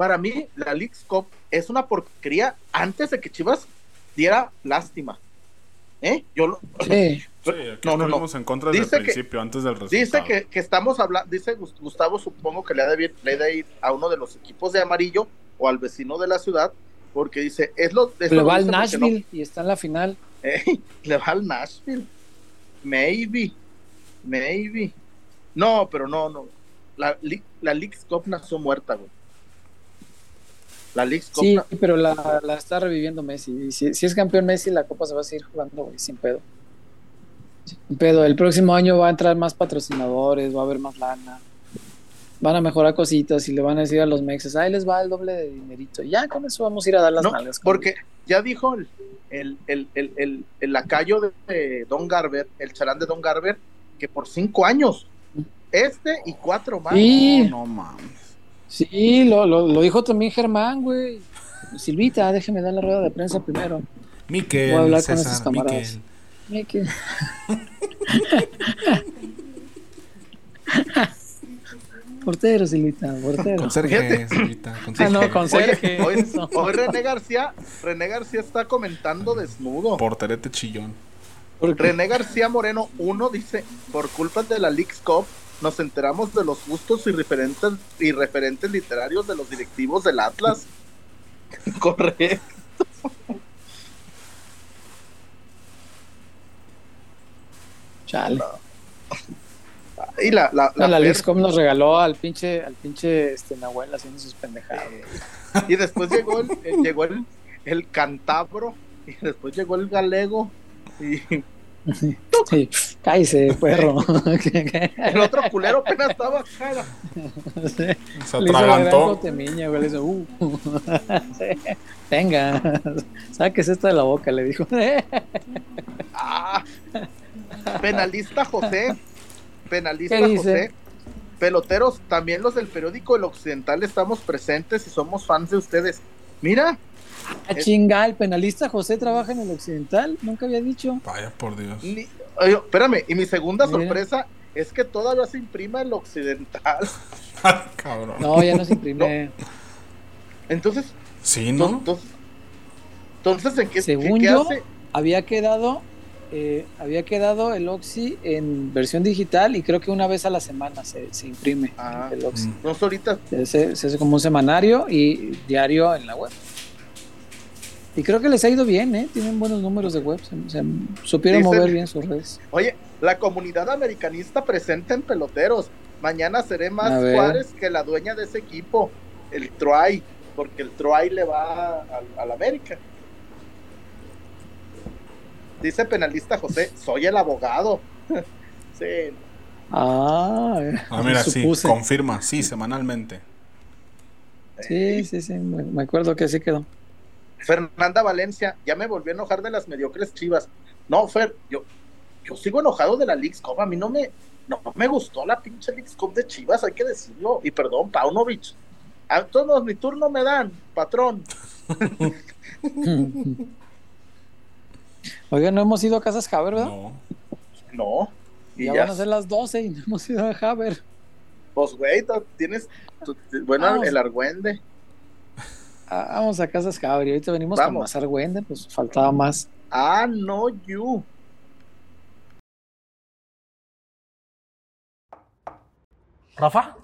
Para mí, la League's Cup es una porquería antes de que Chivas diera lástima. ¿Eh? Yo lo- Sí, Sí, aquí No, no, en contra desde Dice el que- principio, antes del resultado. Dice que, que estamos hablando, dice Gus- Gustavo, supongo que le ha, de, ir- le ha de ir a uno de los equipos de amarillo o al vecino de la ciudad, porque dice, es lo... eso le va al no- Nashville y está en la final. Le va al Nashville. Maybe. Maybe. No, pero no, no. La, la League's Cup nació muerta, güey. La League's Cup Sí, pero la, la está reviviendo Messi. Y si, si es campeón Messi, la Copa se va a seguir jugando, güey, sin pedo. Sin pedo. El próximo año va a entrar más patrocinadores, va a haber más lana. Van a mejorar cositas y le van a decir a los mexes, ahí les va el doble de dinerito. Y ya con eso vamos a ir a dar las No, nalgas. porque ya dijo el, el, el, el, el- el lacayo de, de Don Garber, el charán de Don Garber, que por cinco años, este y cuatro más. Sí. No mames. Sí, lo, lo, lo dijo también Germán, güey. Silvita, déjeme dar la rueda de prensa primero. Miquel, Voy a hablar con César, esos camaradas. Miquel. Miki. portero, Silvita, portero. Conserje, señorita, Ah, conserje. no, con Oye, Sergio. hoy, hoy René García, René García está comentando desnudo. Porterete chillón. René García Moreno, uno dice, por culpa de la League's Cup, nos enteramos de los gustos y referentes, y referentes literarios de los directivos del Atlas. Correcto. Chale. Y la, la, No, la la Fer- Lixcom nos regaló al pinche, al pinche este, Nahuel haciendo sus pendejadas. y después llegó el, el- llegó el, el cantabro, y después llegó el galego, y Sí, cállese, perro. el otro culero apenas estaba cara. Sí. Se atragantó. cotemiña, güey. Le hizo, uh. Sí. Venga, sáquese esto de la boca, le dijo. Ah, penalista José, penalista. José. Peloteros, también los del periódico El Occidental estamos presentes y somos fans de ustedes. Mira, A chingar, el penalista José trabaja en el Occidental, nunca había dicho. Vaya por Dios. ni- oye, espérame, y mi segunda Mira. sorpresa es que todavía se imprima El Occidental. Cabrón. No, ya no se imprime. Entonces, Sí, ¿no? to- entonces ¿en qué, Según qué- qué yo, hace? Había quedado, eh, había quedado el Oxy en versión digital y creo que una vez a la semana se, se imprime Ah. el Oxy. Mm. No ahorita, se hace como un semanario y diario en la web. Y creo que les ha ido bien, ¿eh? Tienen buenos números de web. Se, se supieron Dicen- mover bien sus redes. oye, la comunidad americanista presente en peloteros. Mañana seré más. Juárez que la dueña de ese equipo, el Troy, porque el Troy le va al, América. Dice penalista José, soy el abogado. sí, Ah, Ah, mira, sí, confirma, sí, semanalmente. Sí, sí, sí, me acuerdo que así quedó. Fernanda Valencia, ya me volví a enojar de las mediocres chivas. No, Fer, yo, yo sigo enojado de la League's Cup. A mí no me, no me gustó la pinche League's Cup de chivas, hay que decirlo. Y perdón, Paunovic. A todos mi turno me dan, patrón. Oiga, no hemos ido a Casas Haber, ¿verdad? No. No. Y ya, ya, van a ser las 12 y no hemos ido a Haber. pues, güey, tienes, tú- bueno, Vamos. el argüende. Ah, vamos a Casas y ahorita venimos Vamos. con más Argüende, pues faltaba más. Ah, no, you. Rafa.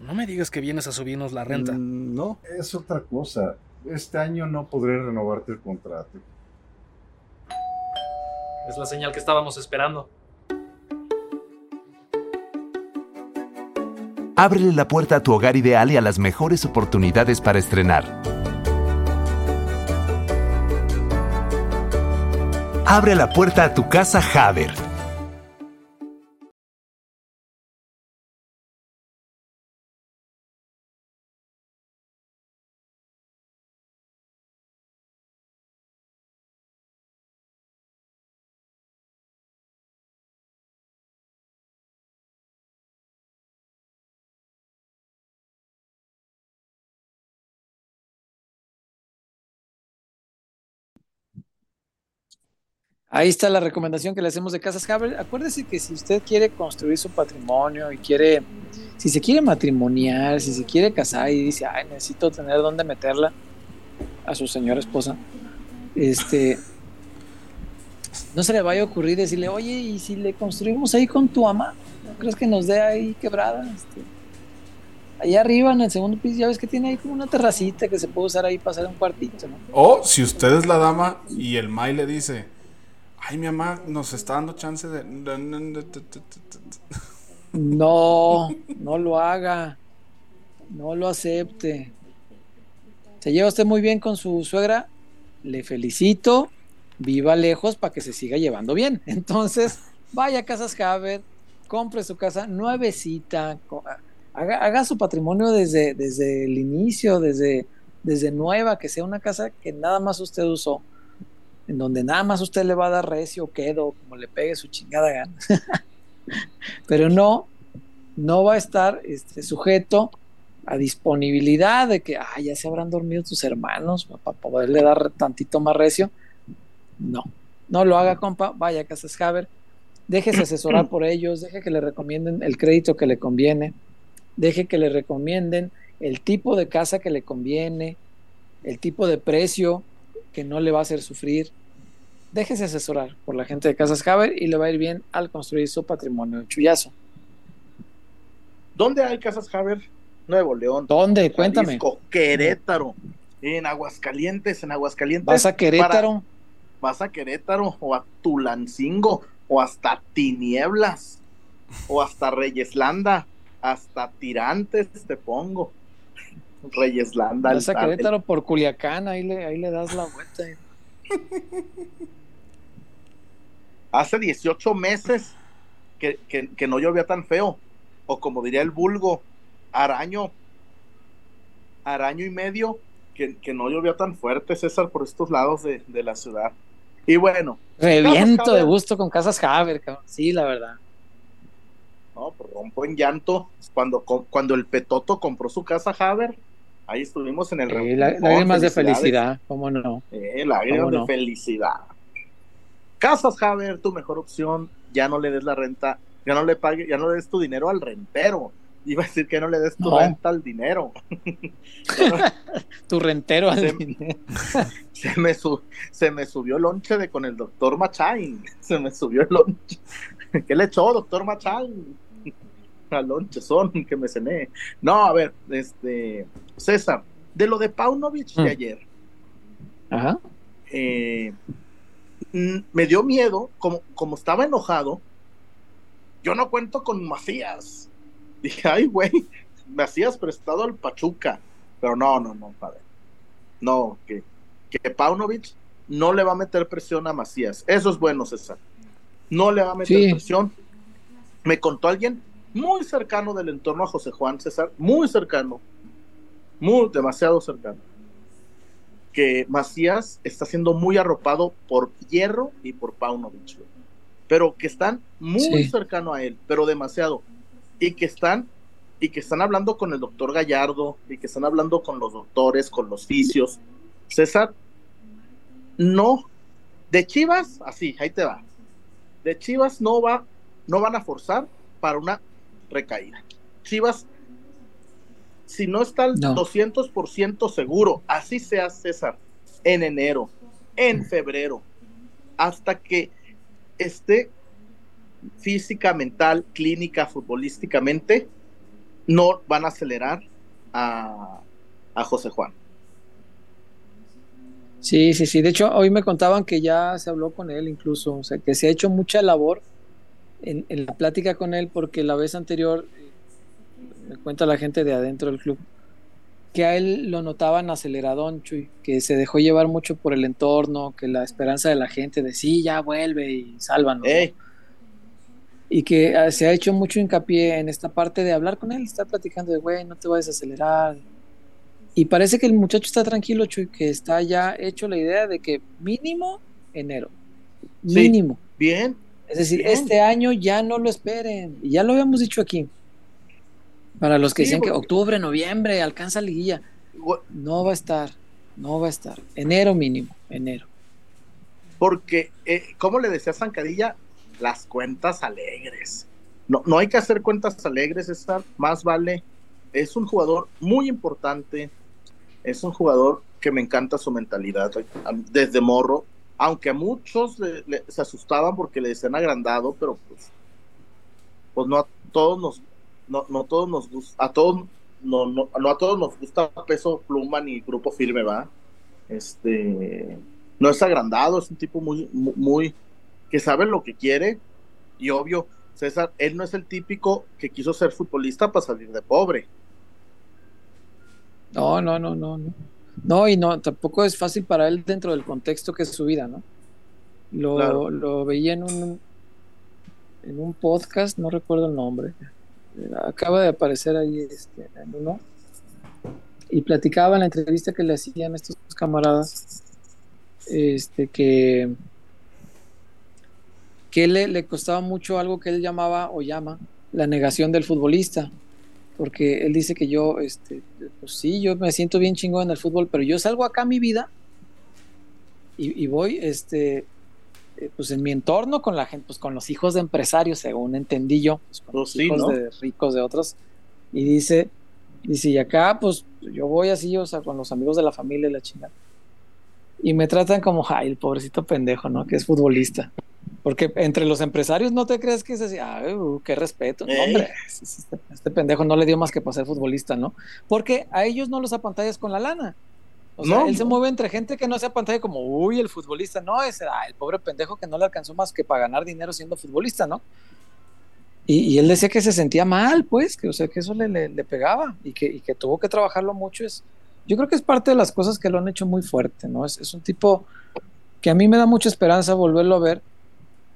No me digas que vienes a subirnos la renta. Mm, No, Es otra cosa. Este año no podré renovarte el contrato. Es la señal que estábamos esperando. Ábrele la puerta a tu hogar ideal y a las mejores oportunidades para estrenar. Abre la puerta a tu casa Haber. Ahí está la recomendación que le hacemos de Casas Haber. Acuérdese que si usted quiere construir su patrimonio y quiere, si se quiere matrimoniar, si se quiere casar y dice, ay, necesito tener dónde meterla a su señora esposa, este, no se le vaya a ocurrir decirle, oye, ¿y si le construimos ahí con tu ama? ¿No crees que nos dé ahí quebrada? Este, allá arriba en el segundo piso, ya ves que tiene ahí como una terracita que se puede usar ahí para hacer un cuartito, ¿no? O si usted es la dama y el May le dice, ay, mi mamá nos está dando chance de... No, no lo haga. No lo acepte. Se lleva usted muy bien con su suegra. Le felicito. Viva lejos para que se siga llevando bien. Entonces, vaya a Casas Haber, compre su casa nuevecita, co- haga, haga su patrimonio desde, desde el inicio, desde, desde nueva, que sea una casa que nada más usted usó, en donde nada más usted le va a dar recio, quedo, como le pegue su chingada gana. Pero no, no va a estar este, sujeto a disponibilidad de que ah, ya se habrán dormido tus hermanos para poderle dar tantito más recio. No, no lo haga, compa. Vaya a Casas Haber, déjese asesorar por ellos, deje que le recomienden el crédito que le conviene, deje que le recomienden el tipo de casa que le conviene, el tipo de precio que no le va a hacer sufrir. Déjese asesorar por la gente de Casas Haber y le va a ir bien al construir su patrimonio chullazo. ¿Dónde hay Casas Haber? Nuevo León. ¿Dónde? Cuéntame. Jalisco, Querétaro. En Aguascalientes, en Aguascalientes. ¿Vas a Querétaro? para- vas a Querétaro o a Tulancingo o hasta Tinieblas o hasta Reyeslanda, hasta Tirantes te pongo. Reyeslanda. Vas a Querétaro por Culiacán, ahí le, ahí le das la vuelta. Hace 18 meses que, que- que no llovía tan feo. O como diría el vulgo, araño. Araño y medio que, que no llovía tan fuerte, César, por estos lados de, de la ciudad. Y bueno, Reviento de gusto con Casas Haber, cabrón. Sí, la verdad. no, pues rompo en llanto. Cuando, cuando el Petoto compró su casa Haber, ahí estuvimos en el lá- reunión, lágrimas de felicidad, cómo no. Eh, lágrimas ¿Cómo de felicidad. Casas Haber, tu mejor opción. Ya no le des la renta, ya no le pague, ya no le des tu dinero al rentero. Iba a decir que no le des tu No. renta al dinero. Tu rentero al Se- dinero. se, me se me subió el lonche de con el doctor Machain. Se me subió el lonche. ¿Qué le echó, doctor Machain? Al lonche son que me cené. No, a ver, este César, de lo de Paunovic Mm. de ayer. Ajá. eh, mm, me dio miedo, como, como estaba enojado, yo no cuento con Macías. Dije, ay, güey, Macías prestado al Pachuca. Pero no, no, no, padre. No, que, que Paunovic no le va a meter presión a Macías. Eso es bueno, César. No le va a meter Sí. presión. Me contó alguien muy cercano del entorno a José Juan César, muy cercano, muy demasiado cercano que Macías está siendo muy arropado por Hierro y por Paunovic, pero que están muy Sí. cercano a él, pero demasiado, y que están y que están hablando con el doctor Gallardo y que están hablando con los doctores, con los fisios. César, no, de Chivas, así, ahí te va. De Chivas no va, no van a forzar para una recaída. Chivas, si no está al No. 200% seguro, así sea César, en enero, en febrero, hasta que esté física, mental, clínica, futbolísticamente, no van a acelerar a, a José Juan. Sí, sí, sí. De hecho, hoy me contaban que ya se habló con él incluso, o sea, que se ha hecho mucha labor en, en la plática con él porque la vez anterior, eh, me cuenta la gente de adentro del club, que a él lo notaban aceleradón, Chuy, que se dejó llevar mucho por el entorno, que la esperanza de la gente de sí, ya vuelve y sálvanos. Y que ah, se ha hecho mucho hincapié en esta parte de hablar con él, estar platicando de, güey, no te vayas a acelerar. Y parece que el muchacho está tranquilo, Chuy, que está ya hecho la idea de que mínimo enero. Sí. Mínimo. bien, Es decir, Bien. este año ya no lo esperen. Y ya lo habíamos dicho aquí. Para los que Sí, decían que octubre, noviembre, alcanza liguilla. No va a estar. No va a estar. Enero mínimo. Enero. porque, eh, como le decía Zancadilla, las cuentas alegres. No, no hay que hacer cuentas alegres, César, más vale. Es un jugador muy importante, es un jugador que me encanta su mentalidad desde morro, aunque a muchos se asustaban porque le decían agrandado, pero pues, pues no a todos nos, no, no todos nos gusta, a todos, no, no, no a todos nos gusta peso pluma ni grupo firme, va. Este, no es agrandado, es un tipo muy, muy, muy- que sabe lo que quiere y obvio, César, él no es el típico que quiso ser futbolista para salir de pobre. No, no, no, no, no. No, y no, tampoco es fácil para él dentro del contexto que es su vida, ¿no? Lo, Claro. lo veía en un, en un podcast, no recuerdo el nombre. Acaba de aparecer ahí este, en uno. Y platicaba en la entrevista que le hacían estos camaradas, este, que, que le, le costaba mucho algo que él llamaba o llama la negación del futbolista porque él dice que yo, este, pues sí, yo me siento bien chingón en el fútbol, pero yo salgo acá a mi vida y, y voy, este, eh, pues en mi entorno con la gente, pues con los hijos de empresarios, según entendí yo, pues con Pues los sí, hijos ¿no? de ricos de otros, y dice, dice, y acá, pues yo voy así, o sea, con los amigos de la familia y la chingada. Y me tratan como, ay, el pobrecito pendejo, ¿no? Que es futbolista. Porque entre los empresarios no te crees que es así, ay, uh, qué respeto. No, hombre, este, este pendejo no le dio más que para ser futbolista, ¿no? Porque a ellos no los apantallas con la lana. O sea, No, él se mueve entre gente que no se apantalla como, uy, el futbolista. No, es ah, el pobre pendejo que no le alcanzó más que para ganar dinero siendo futbolista, ¿no? Y, y él decía que se sentía mal, pues, que, o sea, que eso le, le- le pegaba y que, y que tuvo que trabajarlo mucho. Es, yo creo que es parte de las cosas que lo han hecho muy fuerte, ¿no? Es, es un tipo que a mí me da mucha esperanza volverlo a ver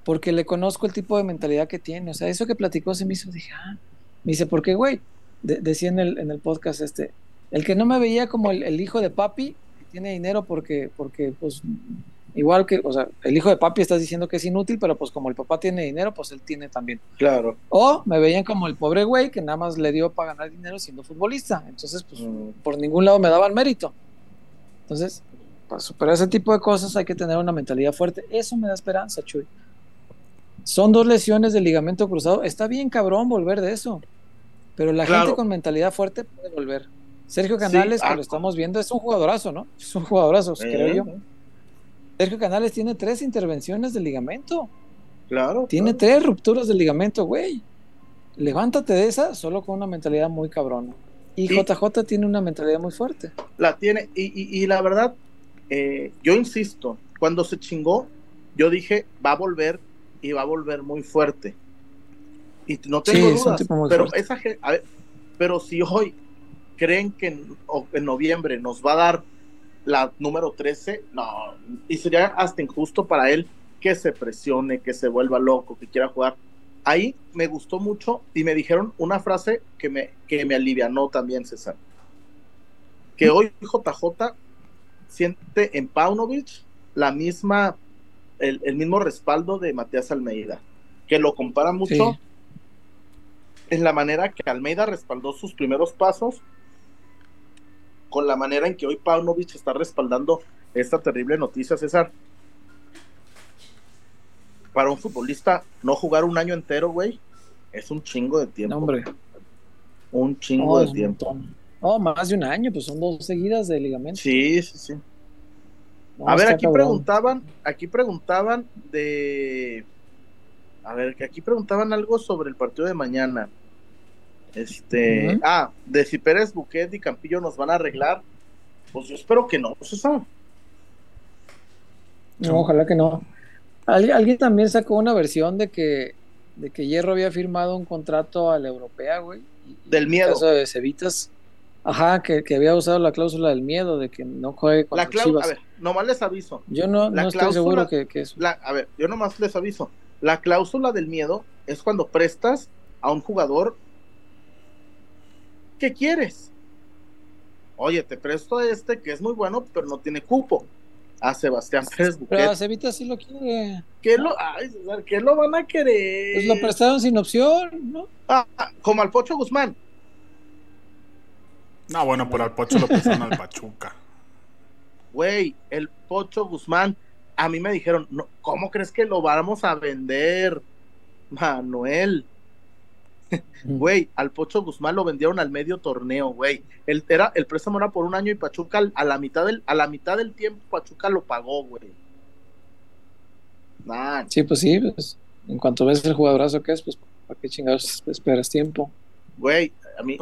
porque le conozco el tipo de mentalidad que tiene. O sea, eso que platicó se me hizo, dije, ah, me dice, ¿por qué, güey? De- decía en el, en el podcast este, el que no me veía como el, el hijo de papi, que tiene dinero porque, porque, pues, igual que, o sea, el hijo de papi estás diciendo que es inútil, pero pues como el papá tiene dinero, pues él tiene también. Claro. O me veían como el pobre güey que nada más le dio para ganar dinero siendo futbolista. Entonces, pues, Mm. por ningún lado me daban mérito. Entonces, para superar ese tipo de cosas hay que tener una mentalidad fuerte. Eso me da esperanza, Chuy. Son dos lesiones de ligamento cruzado. Está bien cabrón volver de eso. Pero la Claro. gente con mentalidad fuerte puede volver. Sergio Canales, Sí, que ah. lo estamos viendo, es un jugadorazo, ¿no? Es un jugadorazo, creo Eh, yo. Sergio Canales tiene tres intervenciones de ligamento. Claro. Tiene claro. tres rupturas del ligamento, güey. Levántate de esa solo con una mentalidad muy cabrona. Y Sí. JJ tiene una mentalidad muy fuerte. La tiene. Y, y- y la verdad, eh, yo insisto, cuando se chingó, yo dije, va a volver y va a volver muy fuerte. Y no tengo Sí, dudas. pero fuerte. esa gen- a ver, pero si hoy creen que en, noviembre nos va a dar la número 13, no, y sería hasta injusto para él que se presione, que se vuelva loco, que quiera jugar. Ahí me gustó mucho y me dijeron una frase que me, que me alivianó también, César. Que hoy JJ siente en Paunovic la misma, el, el mismo respaldo de Matías Almeida, que lo compara mucho Sí. en la manera que Almeida respaldó sus primeros pasos con la manera en que hoy Paunovic está respaldando esta terrible noticia, César. Para un futbolista, no jugar un año entero, güey, es un chingo de tiempo. No, hombre. Un chingo No, de tiempo. No, más de un año, pues son dos seguidas de ligamento. Sí, sí, sí. No, a ver, aquí cabrón. preguntaban, aquí preguntaban de, a ver, que aquí preguntaban algo sobre el partido de mañana. Este, ah, de si Pérez, Buquet y Campillo nos van a arreglar. Pues yo espero que no, César. No, ojalá que no. Al- alguien también sacó una versión de que, de que Hierro había firmado un contrato a la europea, güey. Del en miedo. caso de Cevitas. Ajá, que, que había usado la cláusula del miedo, de que no juegue contra La cláusula, a ver, nomás les aviso. Yo no, la no estoy seguro que, que eso. La, a ver, yo nomás les aviso. La cláusula del miedo es cuando prestas a un jugador que quieres. Oye, te presto a este que es muy bueno, pero no tiene cupo. A Sebastián Pérez Pero a. Cevitas sí lo quiere. ¿Qué lo, ay, César, ¿qué lo van a querer? Pues lo prestaron sin opción, ¿no? Ah, ah, como al Pocho Guzmán. No, bueno, pero al Pocho lo pasaron al Pachuca. Güey, el Pocho Guzmán a mí me dijeron, no, ¿cómo crees que lo vamos a vender, Manuel? Güey, al Pocho Guzmán lo vendieron al medio torneo, güey. El, era, el préstamo era por un año y Pachuca a la mitad del, a la mitad del tiempo Pachuca lo pagó, güey. Nah, Sí, pues sí, pues, en cuanto ves el jugadorazo que es, pues ¿para qué chingados esperas tiempo? Güey, a mí,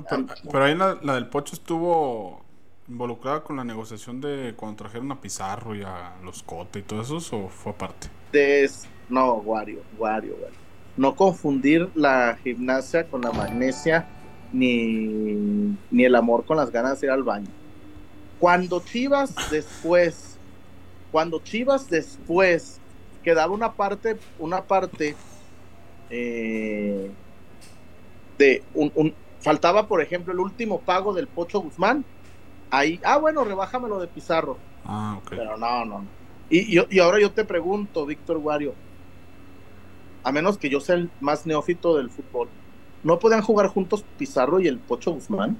Pero, ahí la, la del Pocho estuvo involucrada con la negociación de cuando trajeron a Pizarro y a los Cote y todo eso, o fue aparte. des- no, Wario, Wario, Wario. No confundir la gimnasia con la magnesia ni, ni el amor con las ganas de ir al baño. Cuando Chivas después, cuando Chivas después quedaba una parte, una parte eh, de un, un- faltaba, por ejemplo, el último pago del Pocho Guzmán. Ahí, ah, bueno, rebájamelo de Pizarro. Ah, ok. Pero no, no. no. Y, yo- y ahora yo te pregunto, Víctor Wario, a menos que yo sea el más neófito del fútbol, ¿no podían jugar juntos Pizarro y el Pocho Guzmán?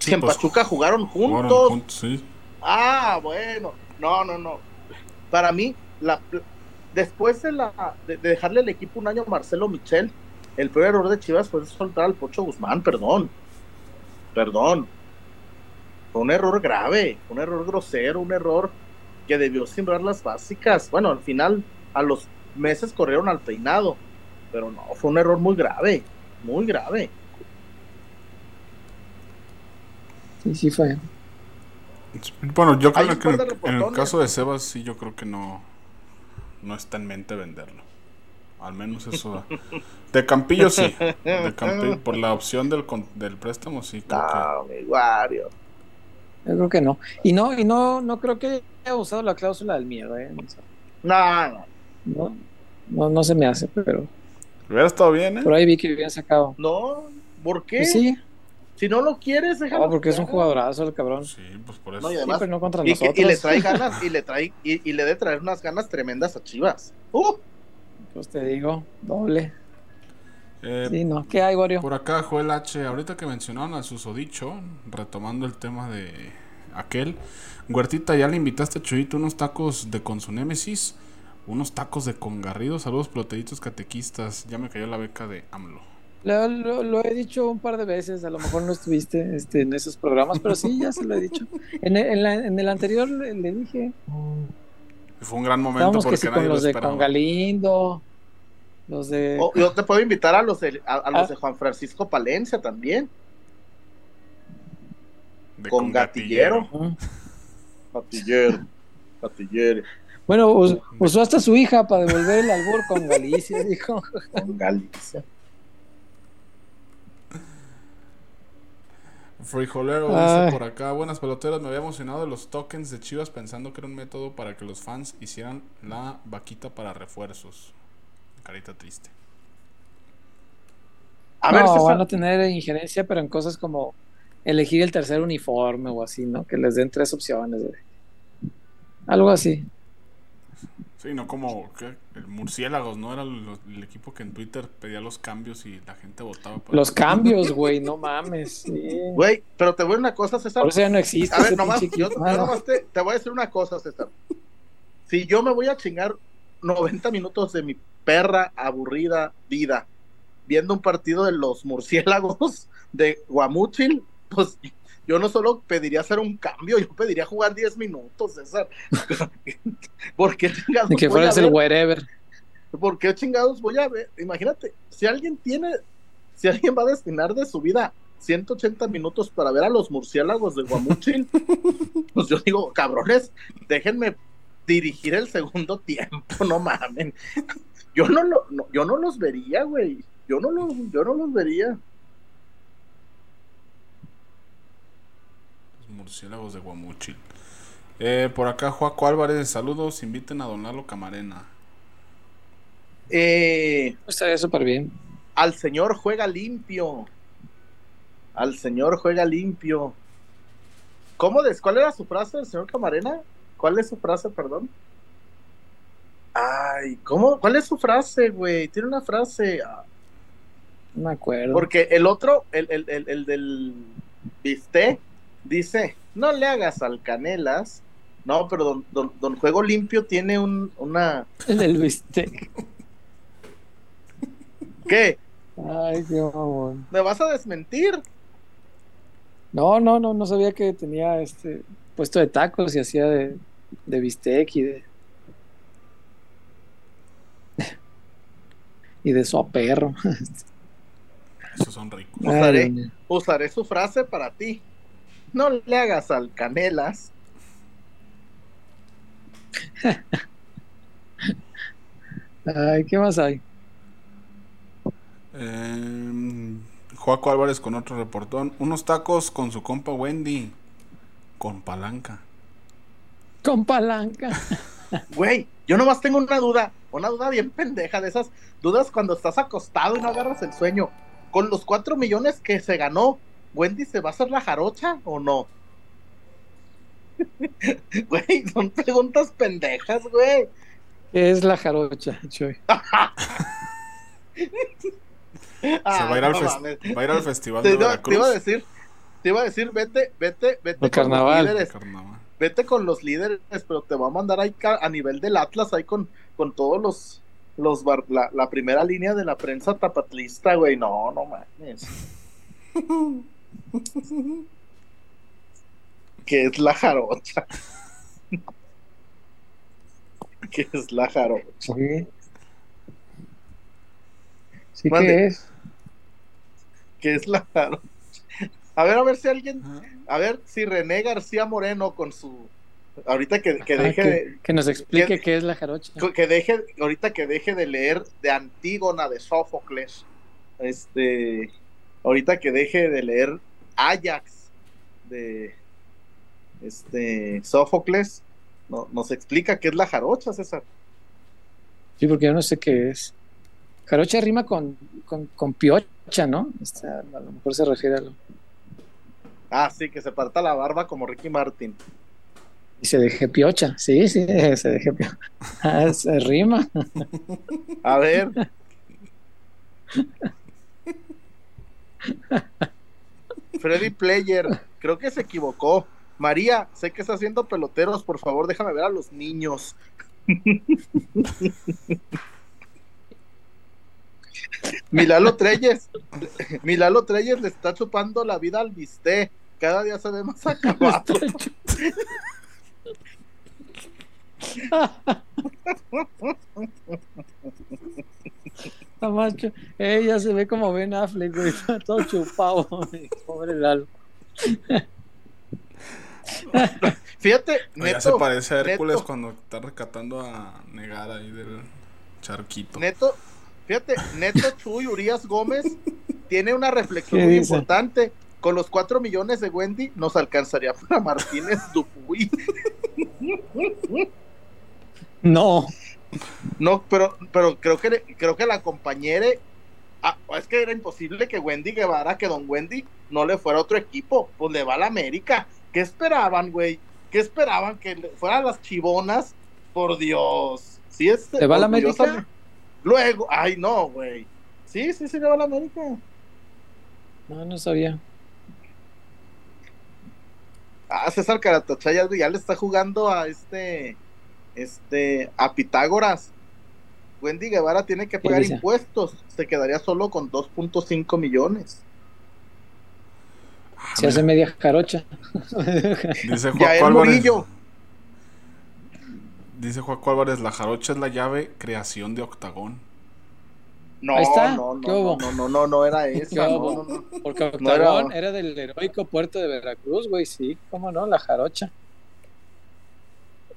Sí, Si en pues, Pachuca jugaron jugaron juntos. juntos, sí. Ah, bueno. No, no, no. Para mí, la, después de, la, de, de dejarle el equipo un año a Marcelo Michel, el peor error de Chivas fue soltar al Pocho Guzmán, perdón. Perdón. Fue un error grave, un error grosero, un error que debió sembrar las básicas. Bueno, al final, a los meses corrieron al peinado, pero no, fue un error muy grave, muy grave. Sí, sí fue. Bueno, yo creo que en, el- en el reportones. caso de Sebas, sí, yo creo que no, no está en mente venderlo. Al menos eso. da. De Campillo sí. De Campillo, por la opción del, con- del préstamo, sí. Creo que, No, mi Wario. Yo creo que no. Y no, y no, no creo que haya usado la cláusula del miedo, ¿eh? O sea, No, no. no, no, no se me hace, pero hubiera estado bien, ¿eh? por ahí vi que habían sacado. No, ¿por qué? Y sí, Si no lo quieres, déjalo. no, porque es un jugadorazo el cabrón. Sí, pues por eso. No, y Sí, además- pero no contra Y, nosotros. y le trae ganas, y le trae, y, y le de traer unas ganas tremendas a Chivas. Uh, Pues te digo, doble. Eh, Sí, no. ¿Qué hay, Wario? Por acá, Joel H. Ahorita que mencionaron a susodicho, retomando el tema de aquel, Huertita, ya le invitaste a Chuyito unos tacos de con su némesis, unos tacos de con Garrido. Saludos, peloteritos catequistas. Ya me cayó la beca de AMLO. Lo, lo- lo he dicho un par de veces, a lo mejor no estuviste este, en esos programas, pero sí, ya se lo he dicho. En el, en la- en el anterior le, le dije, Fue un gran momento que porque sí nadie con lo los de con Galindo, los de... oh, yo te puedo invitar a los de, a, a los Ah. de Juan Francisco Palencia también. De con gatillero. Gatillero. Gatillero. Bueno, us- usó hasta su hija para devolver el albur con Galicia, dijo. Con Galicia. Frijolero dice por acá, buenas peloteras, me había emocionado de los tokens de Chivas pensando que era un método para que los fans hicieran la vaquita para refuerzos. Carita triste. A ver, no, César, van a tener injerencia, pero en cosas como elegir el tercer uniforme o así, ¿no? Que les den tres opciones. güey. Algo así. Sí, no como ¿qué? el Murciélagos, ¿no? Era lo- el equipo que en Twitter pedía los cambios y la gente votaba. por- Los cambios, güey, no mames. sí. güey, pero te voy a decir una cosa, César. Por eso ya no existe. A ver, nomás, yo, yo nomás te, te voy a decir una cosa, César. Si yo me voy a chingar 90 minutos de mi perra aburrida vida viendo un partido de los murciélagos de Guamúchil, pues yo no solo pediría hacer un cambio, yo pediría jugar 10 minutos, César. ¿Por qué chingados Ni que fueras el ver? wherever. ¿Por qué chingados voy a ver? Imagínate, si alguien tiene, si alguien va a destinar de su vida 180 minutos para ver a los murciélagos de Guamúchil, pues yo digo, cabrones, déjenme dirigir el segundo tiempo, no mamen. Yo no, lo, no- yo no los vería, güey. Yo no los, yo no los vería. Murciélagos de Guamuchil. Eh, por acá, Joaco Álvarez, saludos. Inviten a Donalo Camarena. Eh, Estaría súper bien. al señor juega limpio. Al señor juega limpio. ¿Cómo des? ¿Cuál era su frase del señor Camarena? ¿Cuál es su frase, perdón? Ay, ¿cómo? ¿Cuál es su frase, güey? Tiene una frase. No me acuerdo. Porque el otro, el, el, el, el del Viste, dice, no le hagas al Canelas No, pero don, don, don Juego Limpio tiene un, una... El del bistec. ¿Qué? Ay, qué mamón. ¿Me vas a desmentir? No, no, no, no sabía que tenía este puesto de tacos y hacía de, de bistec y de. y de perro. Esos son ricos. Usaré, usaré su frase para ti. No le hagas al canelas. Ay, ¿qué más hay? Eh, Joaco Álvarez con otro reportón. Unos tacos con su compa Wendy. Con palanca. Con palanca. Güey, yo nomás tengo una duda. Una duda bien pendeja de esas dudas cuando estás acostado y no agarras el sueño. Con los cuatro millones que se ganó, ¿Wendy se va a hacer la jarocha o no? Güey, son preguntas pendejas, güey. ¿Qué es la jarocha, Choy? Se va, a ir al no va a ir al festival Te, de iba- Veracruz. te iba a decir, te iba a decir, vete, vete, vete El con carnaval. los líderes, Carnaval. vete con los líderes, pero te va a mandar ahí a nivel del Atlas, ahí con, con todos los, los bar- la, la primera línea de la prensa tapatlista, güey. No, no mames. ¿Qué es la jarocha? ¿Qué es la jarocha? Sí. Sí que es. ¿Qué es la jarocha? A ver, a ver si alguien, a ver si René García Moreno con su, ahorita que, que Ah, deje que, de, que nos explique que- qué es la jarocha. que deje, ahorita que deje de leer de Antígona de Sófocles, este, ahorita que deje de leer Ajax de este Sófocles, no- nos explica qué es la jarocha, César. Sí, porque yo no sé qué es. Jarocha rima con, con, con piocha, ¿no? A lo mejor se refiere a lo. Ah, sí, que se parta la barba como Ricky Martin. Y se deje piocha. Sí, sí, se deje piocha. Ah, se rima. A ver. Freddy Player, creo que se equivocó. María, sé que está haciendo peloteros, por favor, déjame ver a los niños. Milalo Treyes, Milalo Treyes le está chupando la vida al bisté. Cada día se ve más acabado. Macho. Ella se ve como Ben Affleck, güey. está Todo chupado. güey. Pobre Lalo. Fíjate, O ya se neto, parece a Hércules neto. cuando está rescatando a Negar ahí del charquito. Neto, fíjate, Neto Chuy Urias Gómez tiene una reflexión ¿Qué muy dice? importante. Con los 4 millones de Wendy nos alcanzaría para Martínez Dupuy. No. No, pero, pero creo que creo que la compañera ah, es que era imposible que Wendy Guevara, que don Wendy no le fuera a otro equipo, pues le va a la América. ¿Qué esperaban, güey? ¿Qué esperaban? Que le fueran las chivonas, por Dios. Sí, este, ¿Le va a la América? Luego, ay no, güey. Sí, sí, sí le va a la América. No, no sabía. Ah, César Caratachaya ya le está jugando a este, este, a Pitágoras. Wendy Guevara tiene que pagar impuestos. Se quedaría solo con 2.5 millones. Ah, Se hace media jarocha. Dice el Álvarez. Murillo. Dice Juaco Álvarez, la jarocha es la llave creación de octagón. No, Ahí está. no, ¿Qué no, no, no, no, no era ¿Qué esa. No, no, no. Porque No era- Octagón era... del heroico puerto de Veracruz, güey. Sí, cómo no, la jarocha.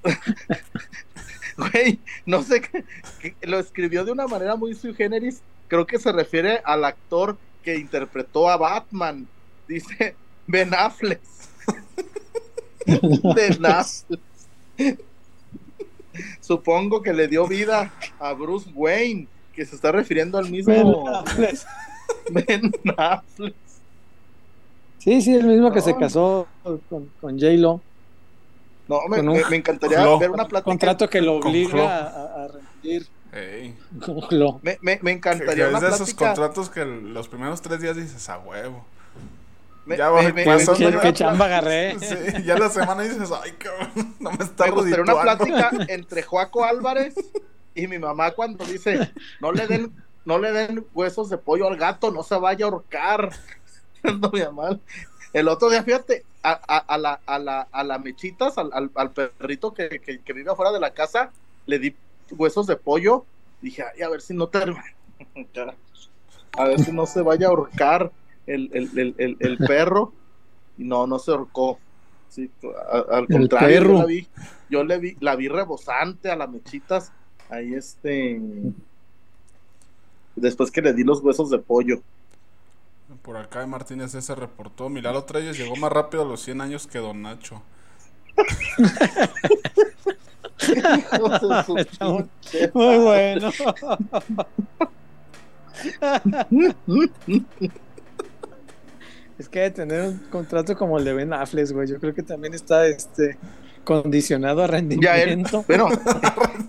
Güey, no sé qué, qué- lo escribió de una manera muy sui generis. Creo que se refiere al actor que interpretó a Batman. Dice Ben Affleck. Ben Affleck. Supongo que le dio vida a Bruce Wayne, que se está refiriendo al mismo Ben Affleck. Sí, sí, el mismo que se casó con, con J-Lo. No, me, un- me- me encantaría Flo. ver una plática. Contrato que lo obliga a, a- rendir Ey. con Flo. Me, me, me Que- que encantaría es una de esos plática. contratos que los primeros tres días dices a huevo. Me- Ya va, me- pasó, me ¿Qué, ¿verdad? gustaría qué una chamba agarré? Sí, ya la semana dices, ay, cabrón, no me está Me gustaría una redituando". plática entre Joaco Álvarez y mi mamá cuando dice, no le den, no le den huesos de pollo al gato, no se vaya a ahorcar. No me mal. El otro día, fíjate, a, a- a la, a, la, a la mechitas, al, al- al perrito que, que, que vive afuera de la casa, le di huesos de pollo. Dije, ay, a ver si no te... A ver si no se vaya a ahorcar el, el, el, el, perro. Y no, no se ahorcó. Sí, al El contrario, yo la vi, yo le vi, la vi rebosante a las mechitas. Ahí este. Después que le di los huesos de pollo. Por acá Martínez se reportó, Milalo Treyes llegó más rápido a los 100 años que Don Nacho. De muy- bueno. Es que que tener un contrato como el de Ben Affleck, güey. Yo creo que también está este condicionado a Ya él, rendimiento. bueno,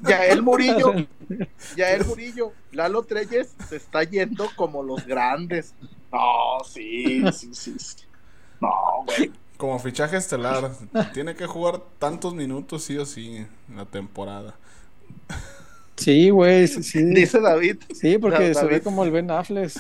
ya el Murillo, ya el Murillo, Lalo Treyes se está yendo como los grandes. No, sí, sí, sí. sí. No, güey. Como fichaje estelar, tiene que jugar tantos minutos sí o sí en la temporada. Sí, güey, sí, sí. Dice David, Sí, porque Da- se ve David. como el Ben Affleck.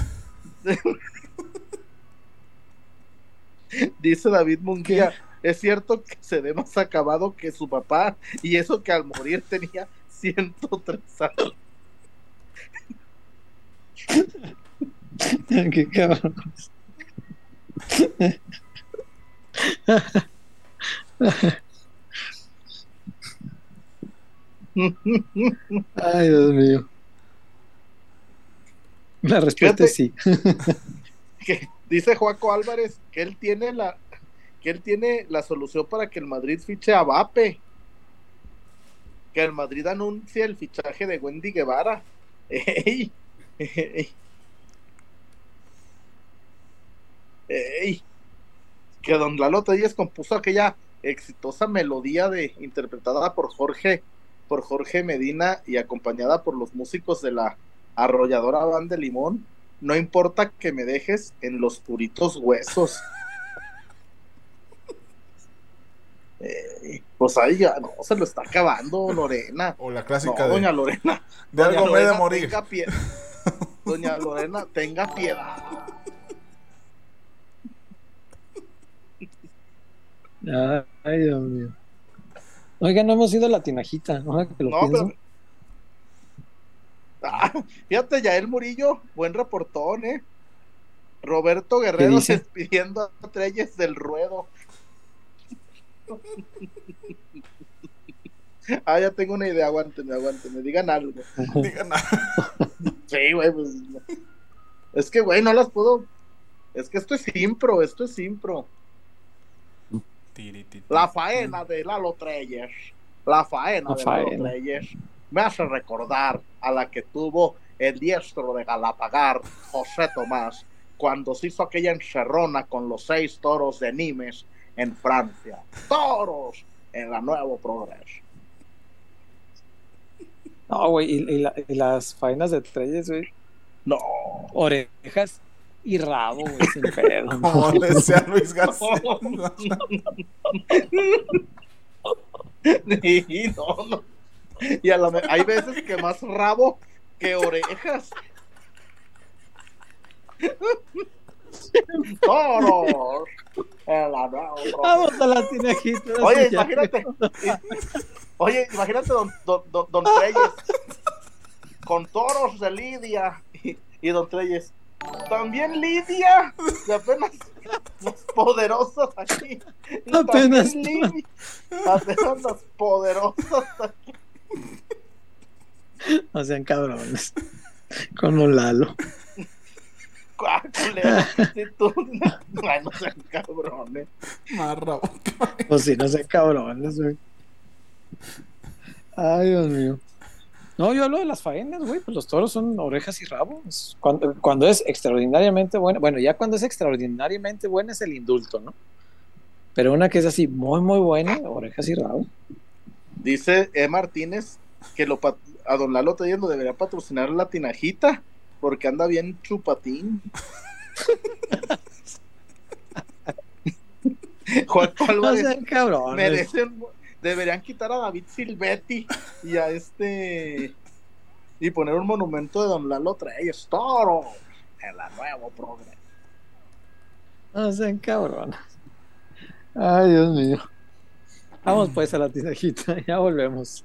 dice David Munguía, es cierto que se ve más acabado que su papá, y eso que al morir tenía 103 años. Qué cabrón. Ay, Dios mío. La respuesta es sí. que dice Joaco Álvarez que él tiene la que él tiene la solución para que el Madrid fiche a Vape. Que el Madrid anuncie el fichaje de Wendy Guevara. Ey, ey. Ey. Que Don Lalo compuso aquella exitosa melodía de interpretada por Jorge por Jorge Medina y acompañada por los músicos de la arrolladora Banda de Limón. No importa que me dejes en los puritos huesos. Eh, pues ahí ya no se lo está acabando Lorena. O la No, clásica doña de, Lorena. de doña algo me he de Lorena, morir. tenga pie- Doña Lorena, tenga piedad. Ay, Dios mío. Oiga, no hemos ido a la tinajita, ahora que lo No, pero. Ah, fíjate, Yael Murillo, buen reportón, ¿eh? Roberto Guerrero dice? despidiendo a Treyes del ruedo. Ah, ya tengo una idea, aguántenme, aguántenme, digan algo. Digan, Sí, güey, pues. Es que, güey, no las puedo. Es que esto es impro, esto es impro. La faena de Lalo Treyes, la faena La de Lalo. Treyes, me hace recordar a la que tuvo el diestro de Galapagar, José Tomás, cuando se hizo aquella encerrona con los seis toros de Nimes en Francia. ¡Toros! En la Nuevo Progreso. No, güey, y, y la- y las faenas de Treyes, güey. No. Orejas y rabo, güey, sin pedo. Como decía Luis García. Sí, no, no. Y a la hay veces que más rabo que orejas. Toros. Vamos a la ahora Oye, imagínate. Oye, imagínate don, don, don, don Treyes con toros de Lidia y, y don Treyes. También Lidia, de apenas los poderosos aquí. Y Apenas también Lidia, apenas los poderosos aquí. No sean cabrones. Con un Lalo. Ah, culero, tú, Ay, no sean cabrones. Marra. Pues sí, no sean cabrones, güey. Ay, Dios mío. No, yo hablo de las faenas, güey. Pues los toros son orejas y rabos. Cuando, cuando es extraordinariamente buena, bueno, ya cuando es extraordinariamente buena es el indulto, ¿no? Pero una que es así muy, muy buena, orejas y rabos. Dice E. Martínez que lo a don Lalo Telles lo debería patrocinar la tinajita porque anda bien chupatín. Juanjo No Álvarez sean cabrones. merecen, deberían quitar a David Silvetti y a este y poner un monumento de Don Lalo Treyes, toro, en la nuevo programa. No sean cabrones. Ay, Dios mío. Vamos pues a la tinajita, ya volvemos.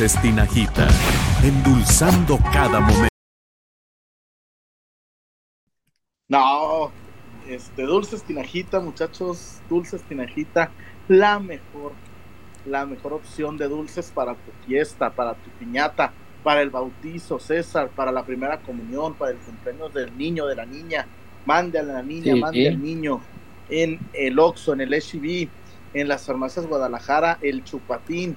Dulces Tinajita, endulzando cada momento. No, este, Dulces Tinajita, muchachos, Dulces Tinajita, la mejor, la mejor opción de dulces para tu fiesta, para tu piñata, para el bautizo, César, para la primera comunión, para el cumpleaños del niño, de la niña. Mande a la niña, Sí. mande al niño en el Oxxo, en el HB, en las farmacias Guadalajara, el Chupatín,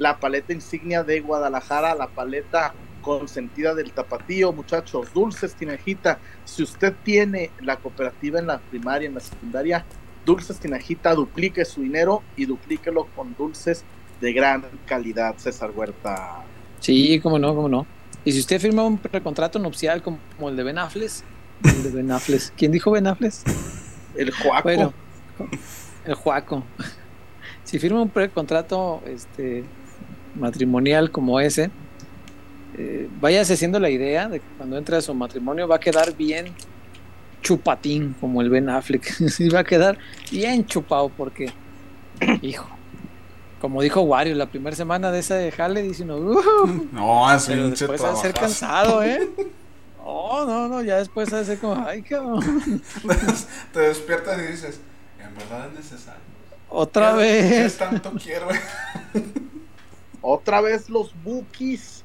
la paleta insignia de Guadalajara, la paleta consentida del tapatío, muchachos, dulces tinajita. Si usted tiene la cooperativa en la primaria, en la secundaria, dulces tinajita, duplique su dinero y duplíquelo con dulces de gran calidad, César Huerta. Sí, cómo no, cómo no. Y si usted firma un precontrato nupcial como, el de Ben el de Ben. ¿Quién dijo Ben? El Juaco. Bueno, el Juaco. Si firma un precontrato este, matrimonial como ese, eh, váyase haciendo la idea de que cuando entre a su matrimonio va a quedar bien chupatín, como el Ben Affleck. Sí, va a quedar bien chupado porque, hijo, como dijo Wario, la primera semana de ese jale dice uno, "Uh", No, es pero después va a ser cansado, ¿eh? No, no, no, ya después va a ser como, ay, cabrón, Te despiertas y dices, en verdad es necesario. otra ¿Qué- vez. ¿Qué tanto quiero? Otra vez los bookies.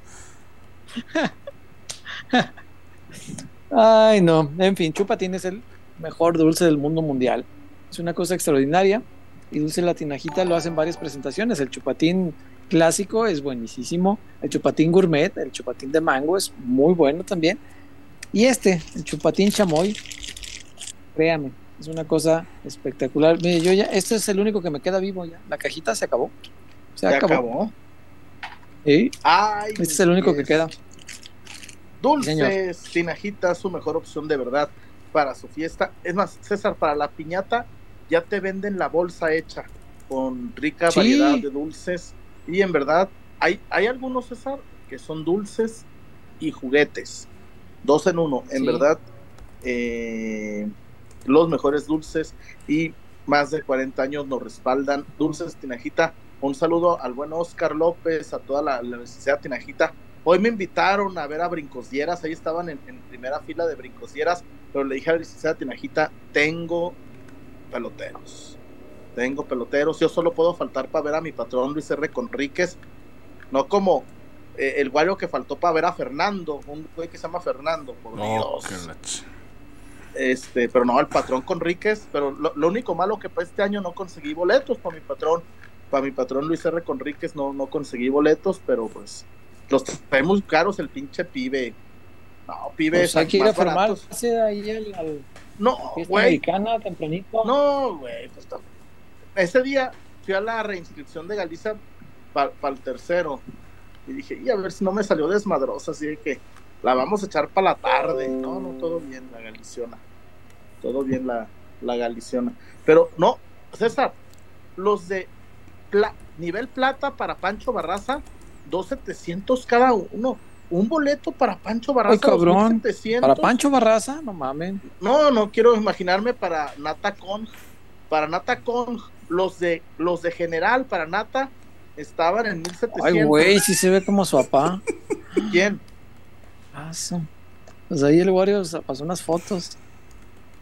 Ay, no. En fin, Chupatín es el mejor dulce del mundo mundial. Es una cosa extraordinaria. Y Dulce Latinajita lo hacen varias presentaciones. El Chupatín clásico es buenísimo. El Chupatín gourmet, el Chupatín de mango es muy bueno también. Y este, el Chupatín chamoy, créame, es una cosa espectacular. Mire, yo ya, este es el único que me queda vivo ya. La cajita se acabó. Se Se acabó. acabó. Ay, este es el único que queda. Dulces, Tinajita, su mejor opción de verdad para su fiesta. Es más, César, para la piñata ya te venden la bolsa hecha con rica Sí. variedad de dulces. Y en verdad, hay, hay algunos, César, que son dulces y juguetes. Dos en uno. En Sí. verdad, eh, los mejores dulces y más de 40 años nos respaldan. Dulces Tinajita. Un saludo al buen Oscar López, a toda la, la Universidad Tinajita. Hoy me invitaron a ver a Brincosieras, ahí estaban en, en primera fila de Brincosieras, pero le dije a la licenciada Tinajita, tengo peloteros, tengo peloteros, yo solo puedo faltar para ver a mi patrón Luis R. Conríquez, no como eh, el guario que faltó para ver a Fernando, un güey que se llama Fernando, por No, Dios. Este, pero no, el patrón Conríquez, pero lo, lo único malo que para este año no conseguí boletos para mi patrón, para mi patrón Luis R. Conríquez no, no conseguí boletos, pero pues los trae muy caros el pinche pibe. No, pibes. Pues hay que ir a formarse ahí al, al No, güey. americana tempranito. No, güey. pues, ese día fui a la reinscripción de Galicia para el tercero. Y dije, y a ver si no me salió desmadrosa, así de que la vamos a echar para la tarde. No, no, todo bien, la galiciona. Todo bien, la, la galiciona. Pero no, César, los de pla- nivel plata para Pancho Barraza, 2,700 cada uno. Un boleto para Pancho Barraza, Ay, cabrón. 2,700. Para Pancho Barraza, no mames. No, no quiero imaginarme para Nata Kong. Para Nata Kong, los de los de general para Nata estaban en 1700. Ay, güey, sí se ve como su papá. ¿Quién? Ah. Pues ahí el Wario pasó unas fotos.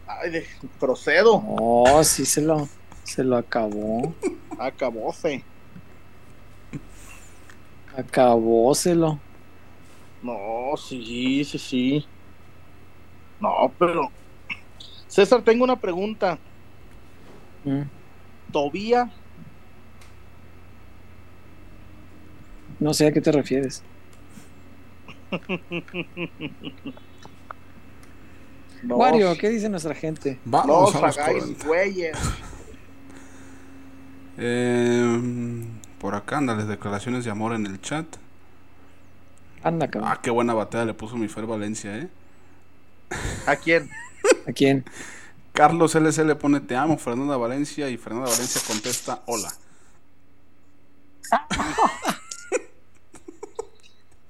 Ay, de Procedo. Oh, sí se lo, se lo acabó. Acabóse. Acabóselo. No, sí, sí, sí. No, pero. César, tengo una pregunta. Mm. ¿Tobía? No sé a qué te refieres. No, Wario, ¿qué dice nuestra gente? Vamos os a los hagáis 40. güeyes. Eh, por acá andan las declaraciones de amor en el chat. Anda, cabrón. Ah, qué buena batalla le puso mi Fer Valencia, ¿eh? ¿A quién? ¿A quién? Carlos LC le pone te amo, Fernanda Valencia, y Fernanda Valencia contesta hola.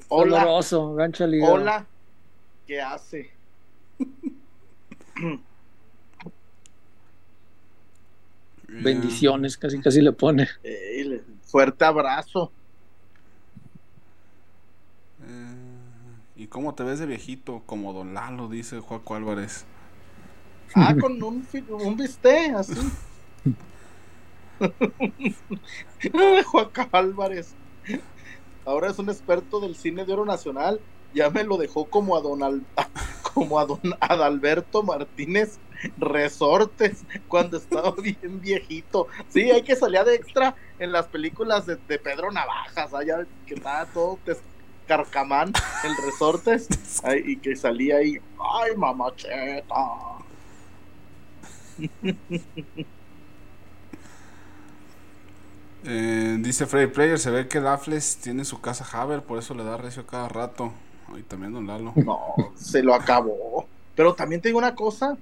Hola. Doloroso, gancho. Hola. ¿Qué hace? Bendiciones, casi casi le pone. Fuerte abrazo. Eh, ¿Y cómo te ves de viejito? Como Don Lalo, dice Juaco Álvarez. Ah, con un, un bistec, así. Juan Álvarez. Ahora es un experto del cine de oro nacional. Ya me lo dejó como a don, Al- como a don Adalberto Martínez Resortes cuando estaba bien viejito. Sí, hay que salir de extra en las películas de, de Pedro Navajas, allá que estaba todo carcamán el Resortes ay, y que salía ahí, ay mamacheta. Eh, dice Freddy Player, se ve que Dafles tiene su casa Haber, por eso le da recio cada rato. Y también Don Lalo. No, se lo acabó. Pero también te digo una cosa.